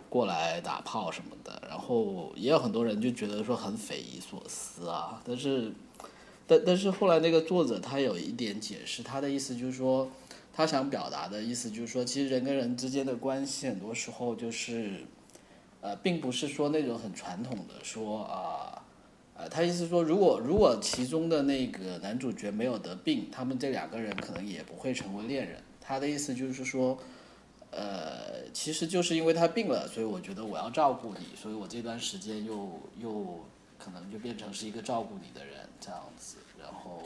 过来打炮什么的，然后也有很多人就觉得说很匪夷所思啊，但是，但但是后来那个作者他有一点解释，他的意思就是说，他想表达的意思就是说，其实人跟人之间的关系很多时候就是，呃，并不是说那种很传统的说啊。呃，他意思说，如果如果其中的那个男主角没有得病，他们这两个人可能也不会成为恋人。他的意思就是说，呃，其实就是因为他病了，所以我觉得我要照顾你，所以我这段时间又又可能就变成是一个照顾你的人这样子，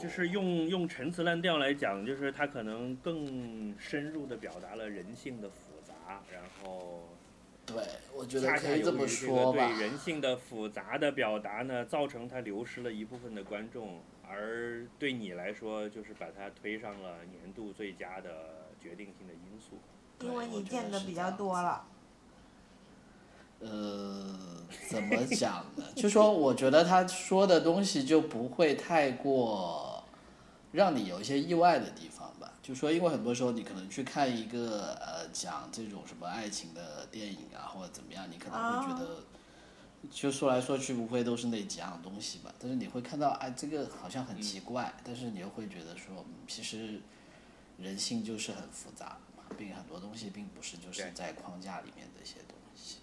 就是用用陈词滥调来讲，就是他可能更深入的表达了人性的复杂，然后对，我觉得恰恰可以这么说吧。对人性的复杂的表达呢，造成他流失了一部分的观众，而对你来说，就是把他推上了年度最佳的决定性的因素。因为你见的比较多了。呃，怎么讲呢？就说我觉得他说的东西就不会太过让你有一些意外的地方吧。就说因为很多时候你可能去看一个呃讲这种什么爱情的电影啊，或者怎么样，你可能会觉得。就说来说去，不会都是那几样东西吧。但是你会看到，哎，这个好像很奇怪，但是你又会觉得说，嗯其实人性就是很复杂嘛，并很多东西并不是就是在框架里面的一些东西。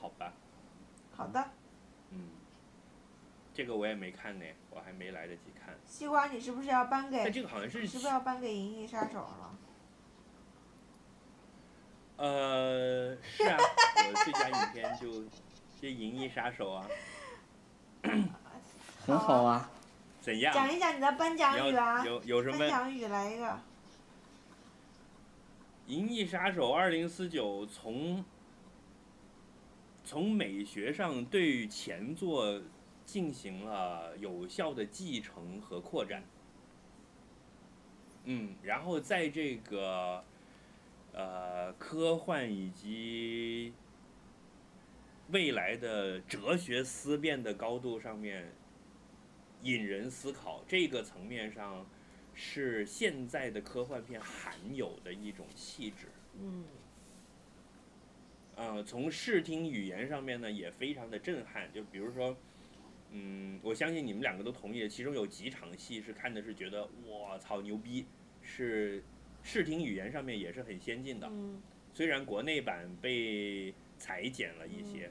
好吧，好的，嗯，这个我也没看呢，我还没来得及看。西瓜，你是不是要颁给？但这个好像是是不是要颁给《银翼杀手》了？呃，是啊，我最佳影片就就《银翼杀手》啊，很好啊，怎样？讲一讲你的颁奖你语啊！有有什么颁？奖语来一个。《银翼杀手二零四九》从从美学上对前作进行了有效的继承和扩展。嗯，然后在这个呃科幻以及未来的哲学思辨的高度上面引人思考，这个层面上是现在的科幻片罕有的一种气质。嗯，呃，从视听语言上面呢，也非常的震撼。就比如说，嗯，我相信你们两个都同意，其中有几场戏是看的是觉得我操牛逼，是视听语言上面也是很先进的。嗯，虽然国内版被裁剪了一些，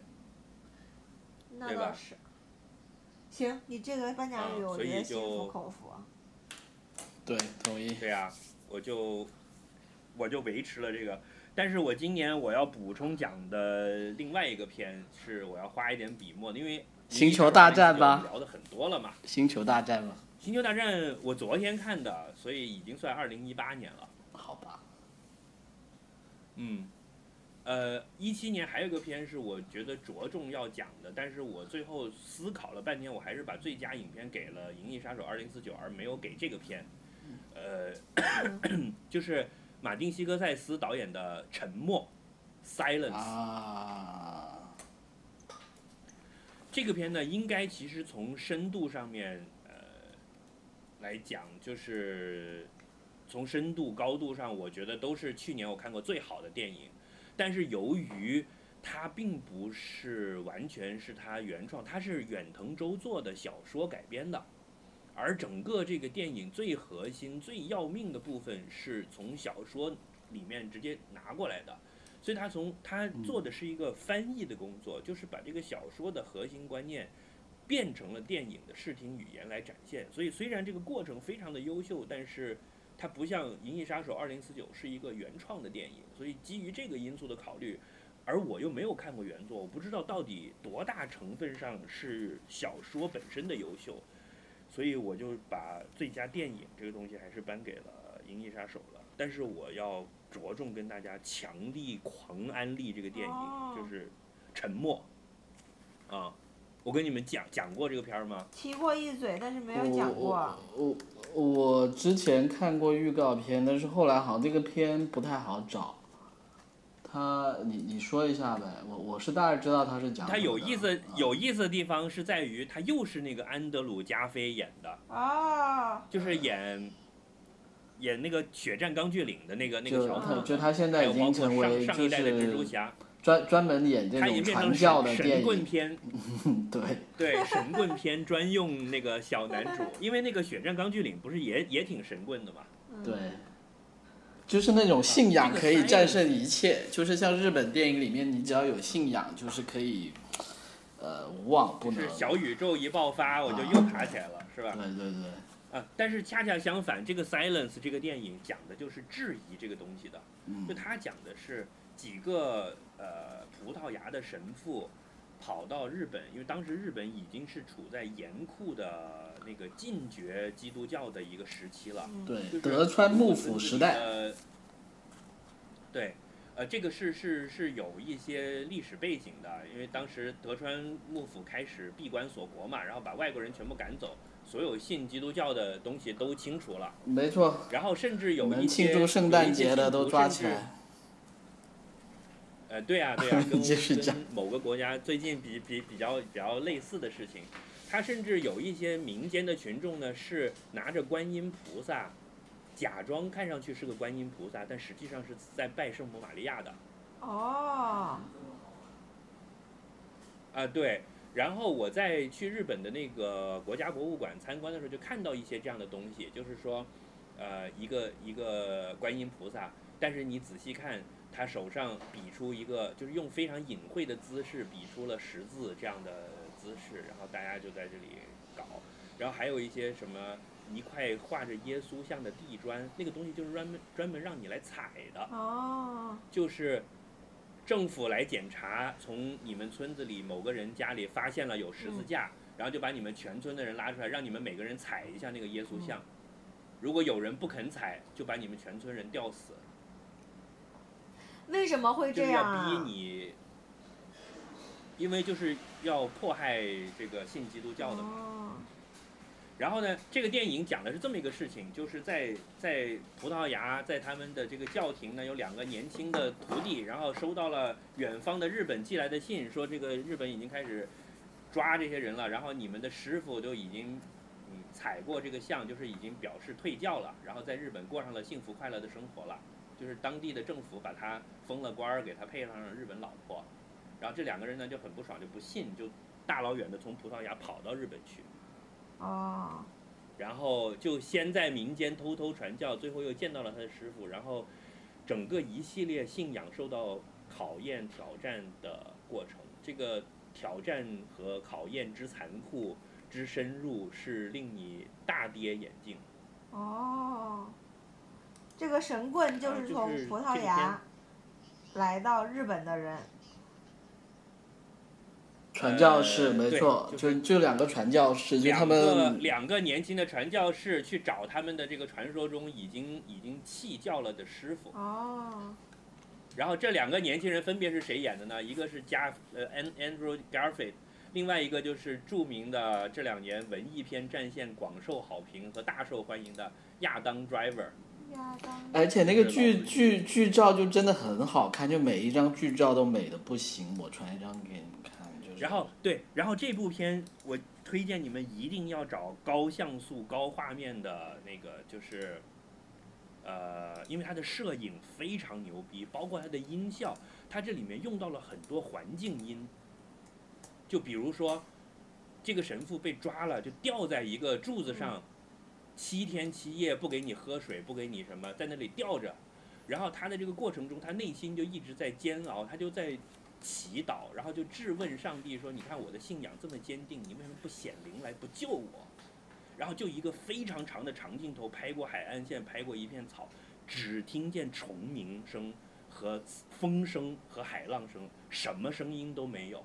对吧那倒是。行，你这个颁奖语，我啊所以觉得心服就口服。对，同意。对啊，我就我就维持了这个。但是我今年我要补充讲的另外一个片是我要花一点笔墨的，因为星球大战吧吧，聊的很多了嘛。星球大战嘛？星球大战我昨天看的，所以已经算二零一八年了。好吧。嗯，呃，一七年还有一个片是我觉得着重要讲的，但是我最后思考了半天，我还是把最佳影片给了《银翼杀手二零四九》，而没有给这个片。呃，就是马丁·西科塞斯导演的《沉默》。啊，这个片呢，应该其实从深度上面，呃，来讲，就是从深度高度上，我觉得都是去年我看过最好的电影。但是由于它并不是完全是他原创，它是远藤周作的小说改编的，而整个这个电影最核心、最要命的部分是从小说里面直接拿过来的。所以他从他做的是一个翻译的工作，就是把这个小说的核心观念变成了电影的视听语言来展现。所以虽然这个过程非常的优秀，但是它不像《银翼杀手2049》是一个原创的电影。所以基于这个因素的考虑，而我又没有看过原作，我不知道到底多大成分上是小说本身的优秀，所以我就把最佳电影这个东西还是颁给了《银翼杀手》了。但是我要着重跟大家强力狂安利这个电影，哦就是《沉默》啊。我跟你们讲讲过这个片儿吗？提过一嘴，但是没有讲过。我我我之前看过预告片，但是后来好像这个片不太好找。他，你你说一下呗，我我是大概知道他是讲什么的。它有意思啊有意思的地方是在于，他又是那个安德鲁加菲演的，啊，就是演演那个《血战钢锯岭》的那个那个就小伙子，他就他现在已还有包括经成为就上上一代的蜘蛛侠，专专门演这种传教的电影，神棍片，对，对神棍片专用那个小男主，因为那个《血战钢锯岭》不是也也挺神棍的嘛？对，就是那种信仰可以战胜一切，就是像日本电影里面，你只要有信仰，就是可以，呃，无往不能。是小宇宙一爆发，我就啊又爬起来了，是吧？对对对，啊，但是恰恰相反，这个《Silence》这个电影讲的就是质疑这个东西的，就嗯，他讲的是几个呃葡萄牙的神父跑到日本，因为当时日本已经是处在严酷的那个禁绝基督教的一个时期了。对就，是德川幕府时代，呃，对，呃，这个是是是有一些历史背景的，因为当时德川幕府开始闭关锁国嘛，然后把外国人全部赶走，所有信基督教的东西都清除了，没错，然后甚至有一能庆些祝圣诞节的都抓起。来。呃，对啊，对啊，跟跟某个国家最近比比比较比较类似的事情，他甚至有一些民间的群众呢，是拿着观音菩萨，假装看上去是个观音菩萨，但实际上是在拜圣母玛利亚的。哦，啊，对。然后我在去日本的那个国家博物馆参观的时候，就看到一些这样的东西，就是说，呃，一个一个观音菩萨，但是你仔细看，他手上比出一个，就是用非常隐晦的姿势比出了十字这样的姿势，然后大家就在这里搞。然后还有一些什么一块画着耶稣像的地砖，那个东西就是专门专门让你来踩的。哦，就是政府来检查，从你们村子里某个人家里发现了有十字架，然后就把你们全村的人拉出来，让你们每个人踩一下那个耶稣像。如果有人不肯踩，就把你们全村人吊死，为什么会就是要这样啊？逼你，因为就是要迫害这个信基督教的嘛。哦，然后呢，这个电影讲的是这么一个事情，就是在在葡萄牙，在他们的这个教廷呢，有两个年轻的徒弟，然后收到了远方的日本寄来的信，说这个日本已经开始抓这些人了，然后你们的师傅都已经嗯踩过这个像，就是已经表示退教了，然后在日本过上了幸福快乐的生活了，就是当地的政府把他封了官儿，给他配上了日本老婆，然后这两个人呢就很不爽，就不信，就大老远的从葡萄牙跑到日本去。哦，然后就先在民间偷偷传教，最后又见到了他的师傅，然后整个一系列信仰受到考验、挑战的过程。这个挑战和考验之残酷、之深入，是令你大跌眼镜。哦，这个神棍就是从葡萄牙来到日本的人。传教士呃没错，就就就两个传教士，就他两个们两个年轻的传教士去找他们的这个传说中已经已经弃教了的师傅。哦，然后这两个年轻人分别是谁演的呢？一个是加呃 An Andrew Garfield，另外一个就是著名的这两年文艺片战线广受好评和大受欢迎的亚当 Driver。亚当，而且那个剧剧剧照就真的很好看，就每一张剧照都美的不行。我传一张给你。然后对，然后这部片我推荐你们一定要找高像素、高画面的那个，就是，呃，因为它的摄影非常牛逼，包括它的音效，它这里面用到了很多环境音，就比如说，这个神父被抓了，就吊在一个柱子上，七天七夜不给你喝水，不给你什么，在那里吊着，然后他的这个过程中，他内心就一直在煎熬，他就在祈祷，然后就质问上帝说：“你看我的信仰这么坚定，你为什么不显灵来不救我？”然后就一个非常长的长镜头拍过海岸线，拍过一片草，只听见虫鸣声和风声和海浪声，什么声音都没有。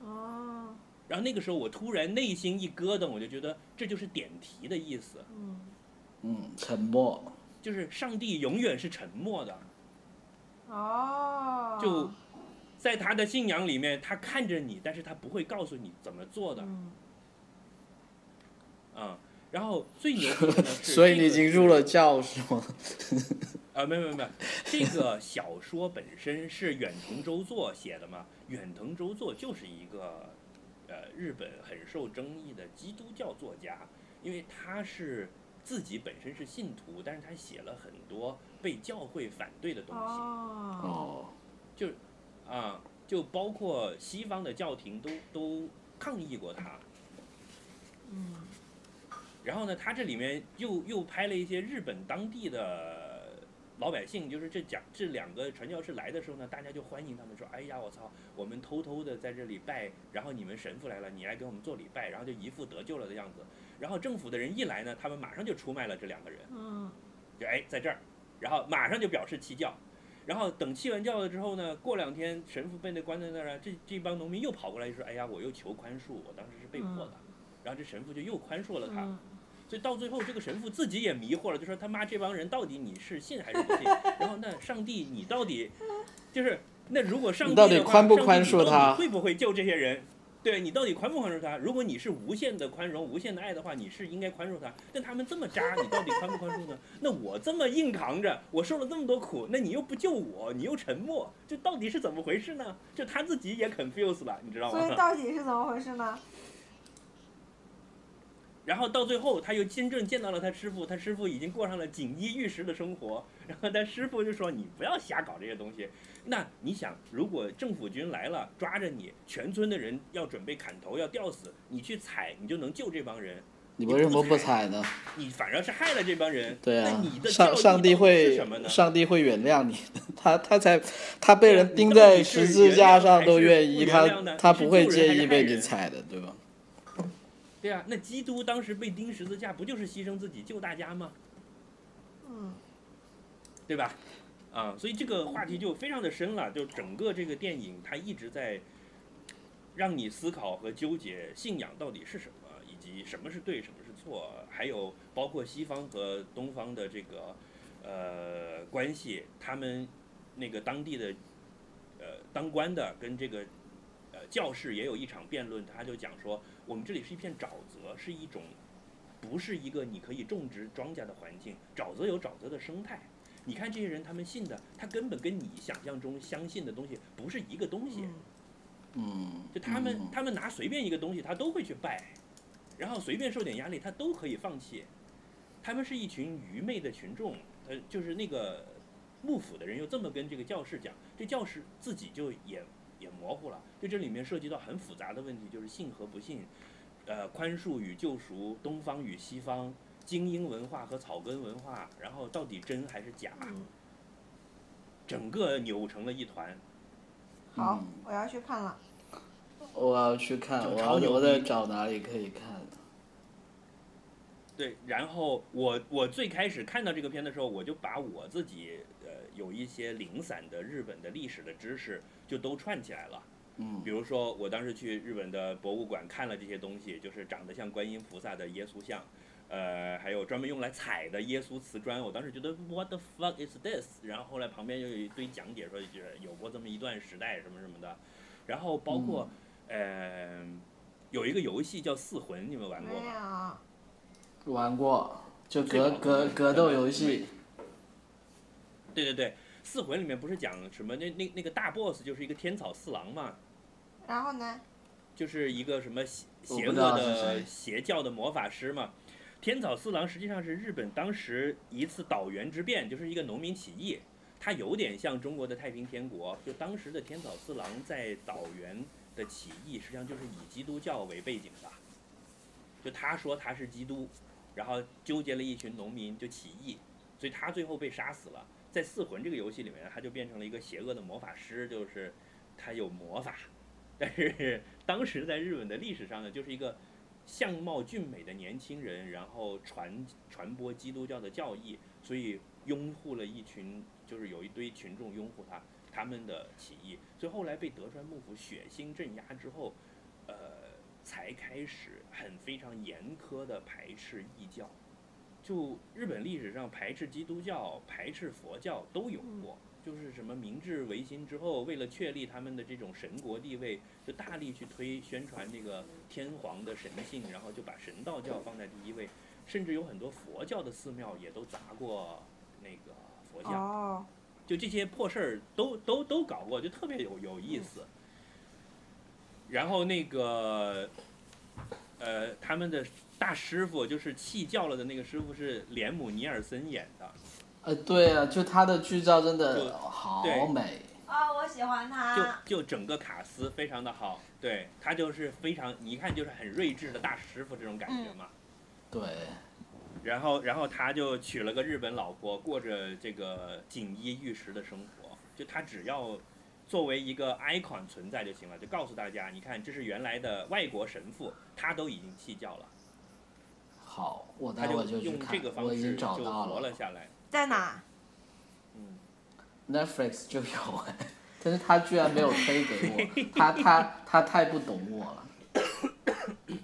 哦，然后那个时候我突然内心一咯噔，我就觉得这就是点题的意思，嗯，嗯，沉默。就是上帝永远是沉默的，哦，就在他的信仰里面，他看着你，但是他不会告诉你怎么做的。嗯，啊、然后最牛逼的 是，所以你已经入了教是吗？啊，没有没有没有，这个小说本身是远藤周作写的嘛？远藤周作就是一个呃日本很受争议的基督教作家，因为他是自己本身是信徒，但是他写了很多被教会反对的东西。哦，哦，啊，就包括西方的教廷都都抗议过他。嗯，然后呢，他这里面又又拍了一些日本当地的老百姓，就是这讲这两个传教士来的时候呢，大家就欢迎他们说，哎呀，我操，我们偷偷的在这里拜，然后你们神父来了，你来给我们做礼拜，然后就一副得救了的样子。然后政府的人一来呢，他们马上就出卖了这两个人。嗯，就哎在这儿，然后马上就表示弃教，然后等气完教了之后呢，过两天神父被那关在那儿了，这这帮农民又跑过来就说，哎呀，我又求宽恕，我当时是被迫的，然后这神父就又宽恕了他，嗯所以到最后这个神父自己也迷惑了，就说他妈这帮人到底你是信还是不信？然后那上帝你到底就是那如果上帝你到底的话宽不上帝你到底宽恕他会不会救这些人？对你到底宽不宽恕他？如果你是无限的宽容、无限的爱的话，你是应该宽恕他。但他们这么渣，你到底宽不宽恕呢？那我这么硬扛着，我受了这么多苦，那你又不救我，你又沉默，这到底是怎么回事呢？就他自己也 confused 了，你知道吗所以？到底是怎么回事呢？然后到最后，他又真正见到了他师傅，他师傅已经过上了锦衣玉食的生活。然后他师傅就说：“你不要瞎搞这些东西。”那你想，如果政府军来了，抓着你，全村的人要准备砍头，要吊死，你去踩，你就能救这帮人。你为什么不踩呢？你反而是害了这帮人。对啊那你，的上上帝到底是会什么呢？上帝会原谅你的，他他才他被人钉在十字架上都愿意，他他不会介意被你踩的，对吧？对啊，那基督当时被钉十字架，不就是牺牲自己救大家吗？嗯，对吧？啊，所以这个话题就非常的深了，就整个这个电影它一直在让你思考和纠结信仰到底是什么，以及什么是对，什么是错，还有包括西方和东方的这个呃关系，他们那个当地的呃当官的跟这个呃教士也有一场辩论，他就讲说，我们这里是一片沼泽，是一种不是一个你可以种植庄稼的环境，沼泽有沼泽的生态。你看这些人，他们信的，他根本跟你想象中相信的东西不是一个东西。嗯嗯，就他们嗯他们拿随便一个东西，他都会去拜，然后随便受点压力，他都可以放弃。他们是一群愚昧的群众，呃，就是那个幕府的人又这么跟这个教士讲，这教士自己就也也模糊了。就这里面涉及到很复杂的问题，就是信和不信，呃，宽恕与救赎，东方与西方，精英文化和草根文化，然后到底真还是假，嗯，整个扭成了一团。好嗯，我要去看了。我要去看，我我在找哪里可以看。对，然后我我最开始看到这个片的时候，我就把我自己呃有一些零散的日本的历史的知识就都串起来了。嗯比如说，我当时去日本的博物馆看了这些东西，就是长得像观音菩萨的耶稣像，呃，还有专门用来踩的耶稣瓷砖。我当时觉得 What the fuck is this？然后后来旁边又有一堆讲解说，就是有过这么一段时代什么什么的。然后包括、呃有一个游戏叫《四魂》，你们玩过吗？有，玩过，就格格格斗游戏。对对对，《四魂》里面不是讲什么那那那个大 boss 就是一个天草四郎嘛，然后呢？就是一个什么邪邪恶的邪教的魔法师嘛。天草四郎实际上是日本当时一次岛原之变，就是一个农民起义，他有点像中国的太平天国。就当时的天草四郎在岛原的起义，实际上就是以基督教为背景的。就他说他是基督，然后纠结了一群农民就起义，所以他最后被杀死了。在四魂这个游戏里面，他就变成了一个邪恶的魔法师，就是他有魔法，但是当时在日本的历史上呢，就是一个相貌俊美的年轻人，然后传传播基督教的教义，所以拥护了一群，就是有一堆群众拥护他他们的起义，所以后来被德川幕府血腥镇压之后，呃，才开始很非常严苛的排斥异教。就日本历史上排斥基督教、排斥佛教都有过，就是什么明治维新之后，为了确立他们的这种神国地位，就大力去推宣传这个天皇的神性，然后就把神道教放在第一位，甚至有很多佛教的寺庙也都砸过那个佛像。哦，就这些破事儿都都都搞过，就特别有有意思。然后那个，呃，他们的大师傅就是弃教了的那个师傅是连姆尼尔森演的，呃，对啊，就他的剧照真的就好对美。啊，我喜欢就他。就就整个卡斯非常的好，对他就是非常你一看就是很睿智的大师傅这种感觉嘛。对，然后然后他就娶了个日本老婆，过着这个锦衣玉食的生活。就他只要作为一个 icon 存在就行了，就告诉大家，你看这是原来的外国神父，他都已经弃教了，好，我他待会儿就去看用这个，方我已经找到活了下来。在哪？嗯，Netflix 就有哎，但是他居然没有推给我，他他 他太不懂我了，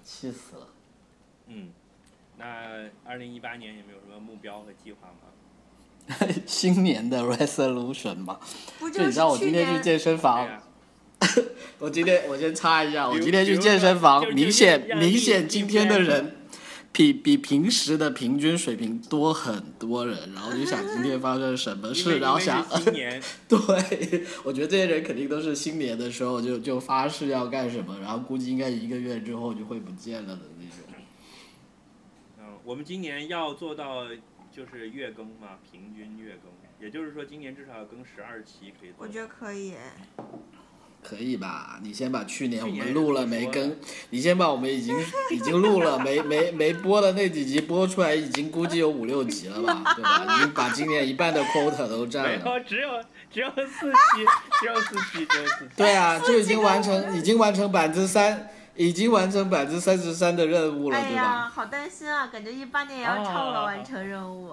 气死了。嗯，那二零一八年有没有什么目标和计划吗？新年的 resolution 嘛，不就你知道我今天去健身房 我今天我先插一下，我今天去健身房明显明显今天的人比比平时的平均水平多很多人，然后就想今天发生什么事，然后想是新年，对，我觉得这些人肯定都是新年的时候就就发誓要干什么，然后估计应该一个月之后就会不见了的那种。嗯，我们今年要做到就是月更嘛，平均月更，也就是说今年至少要更十二期可以做。我觉得可以。可以吧？你先把去年我们录了没更，你先把我们已经 已经录了 没没没播的那几集播出来，已经估计有五六集了吧，对吧？已经把今年一半的 quota 都占了。有，只有只有四期，只有四期，只有四期。对啊，就已经完成，已经完成百分之三，已经完成百分之三十三的任务了，对哎呀，吧？好担心啊！感觉一八年也要超额完成任务。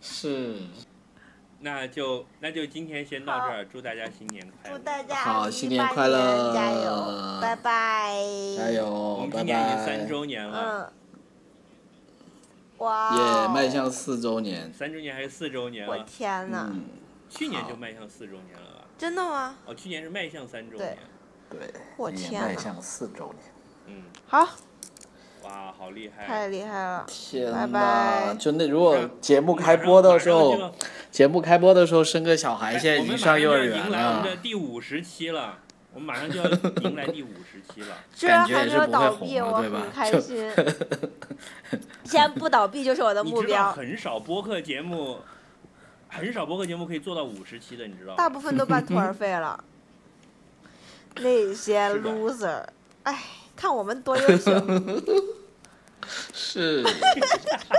是。那就那就今天先到这儿，祝大家新年快乐！祝大家好新年快乐年加油，拜拜！加！油我，们今年已经拜三！周年了，嗯。哇、耶，哦！迈向四周年。三周年还是四周年我？天呐，嗯，去年就迈向四周年了吧？真的吗？哦，去年是迈向三周年。对，我年天迈向四周年。嗯，好，哇，好厉害！太厉害了！天拜呐，拜就那如果节目开播的时候节目开播的时候生个小孩，现在已经上幼儿园要迎来我们的。第五十期了，我们马上就要迎来第五十期了。居然还没有倒闭，我很开心。先不倒闭就是我的你知道目标，很少播客节目，很少播客节目可以做到五十期的，你知道吗？大部分都半途而废了。那些 loser，哎，看我们多优秀。是，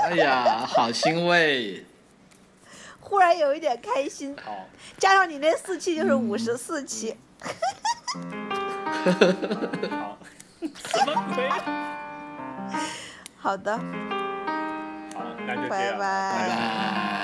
哎呀，好欣慰。忽然有一点开心，好，加上你那四期就是五十四期。好，什么鬼？好的，好，那就这样，拜拜。拜拜，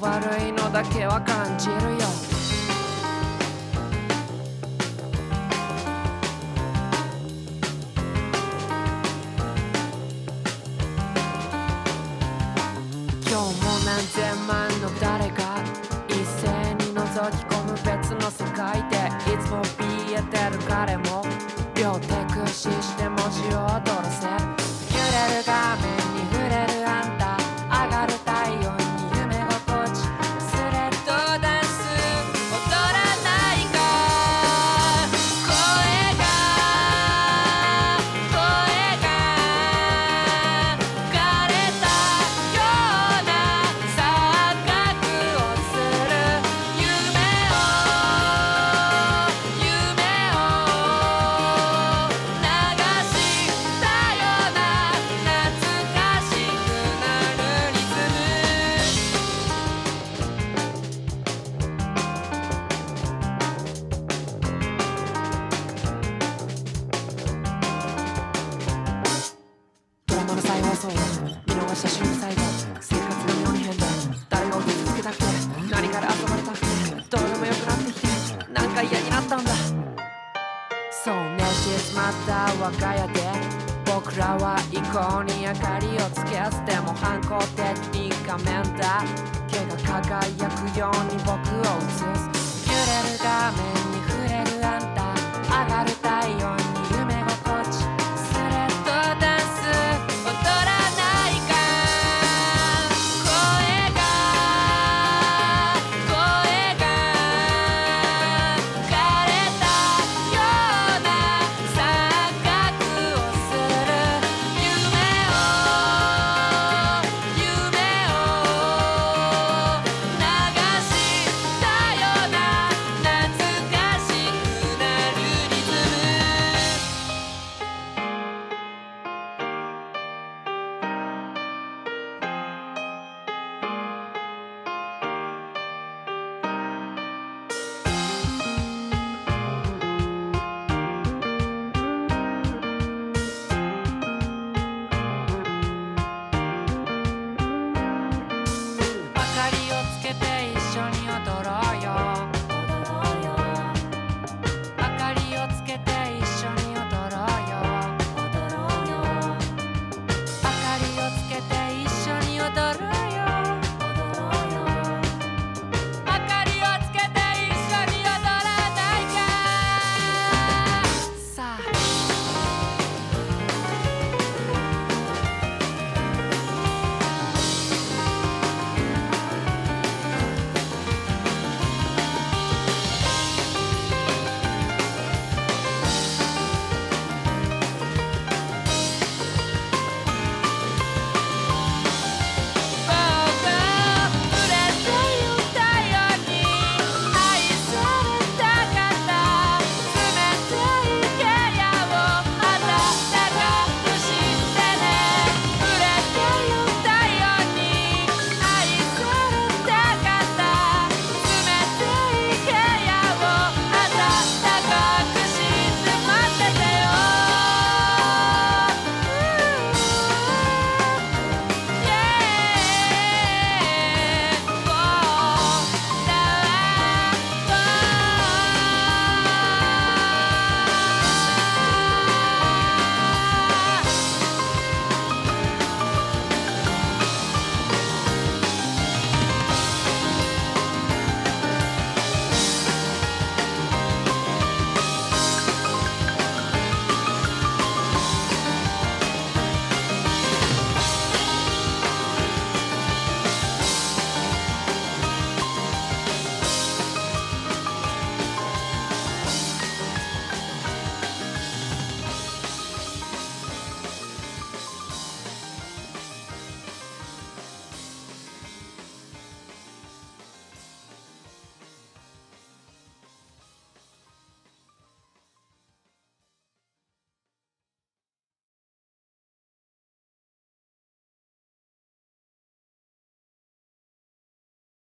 悪いのだけは感じるよ。今日も何千万の誰が一斉に覗き込む別の世界で。いつも怯えてる彼も両手駆使して文字を踊らせ揺れる画面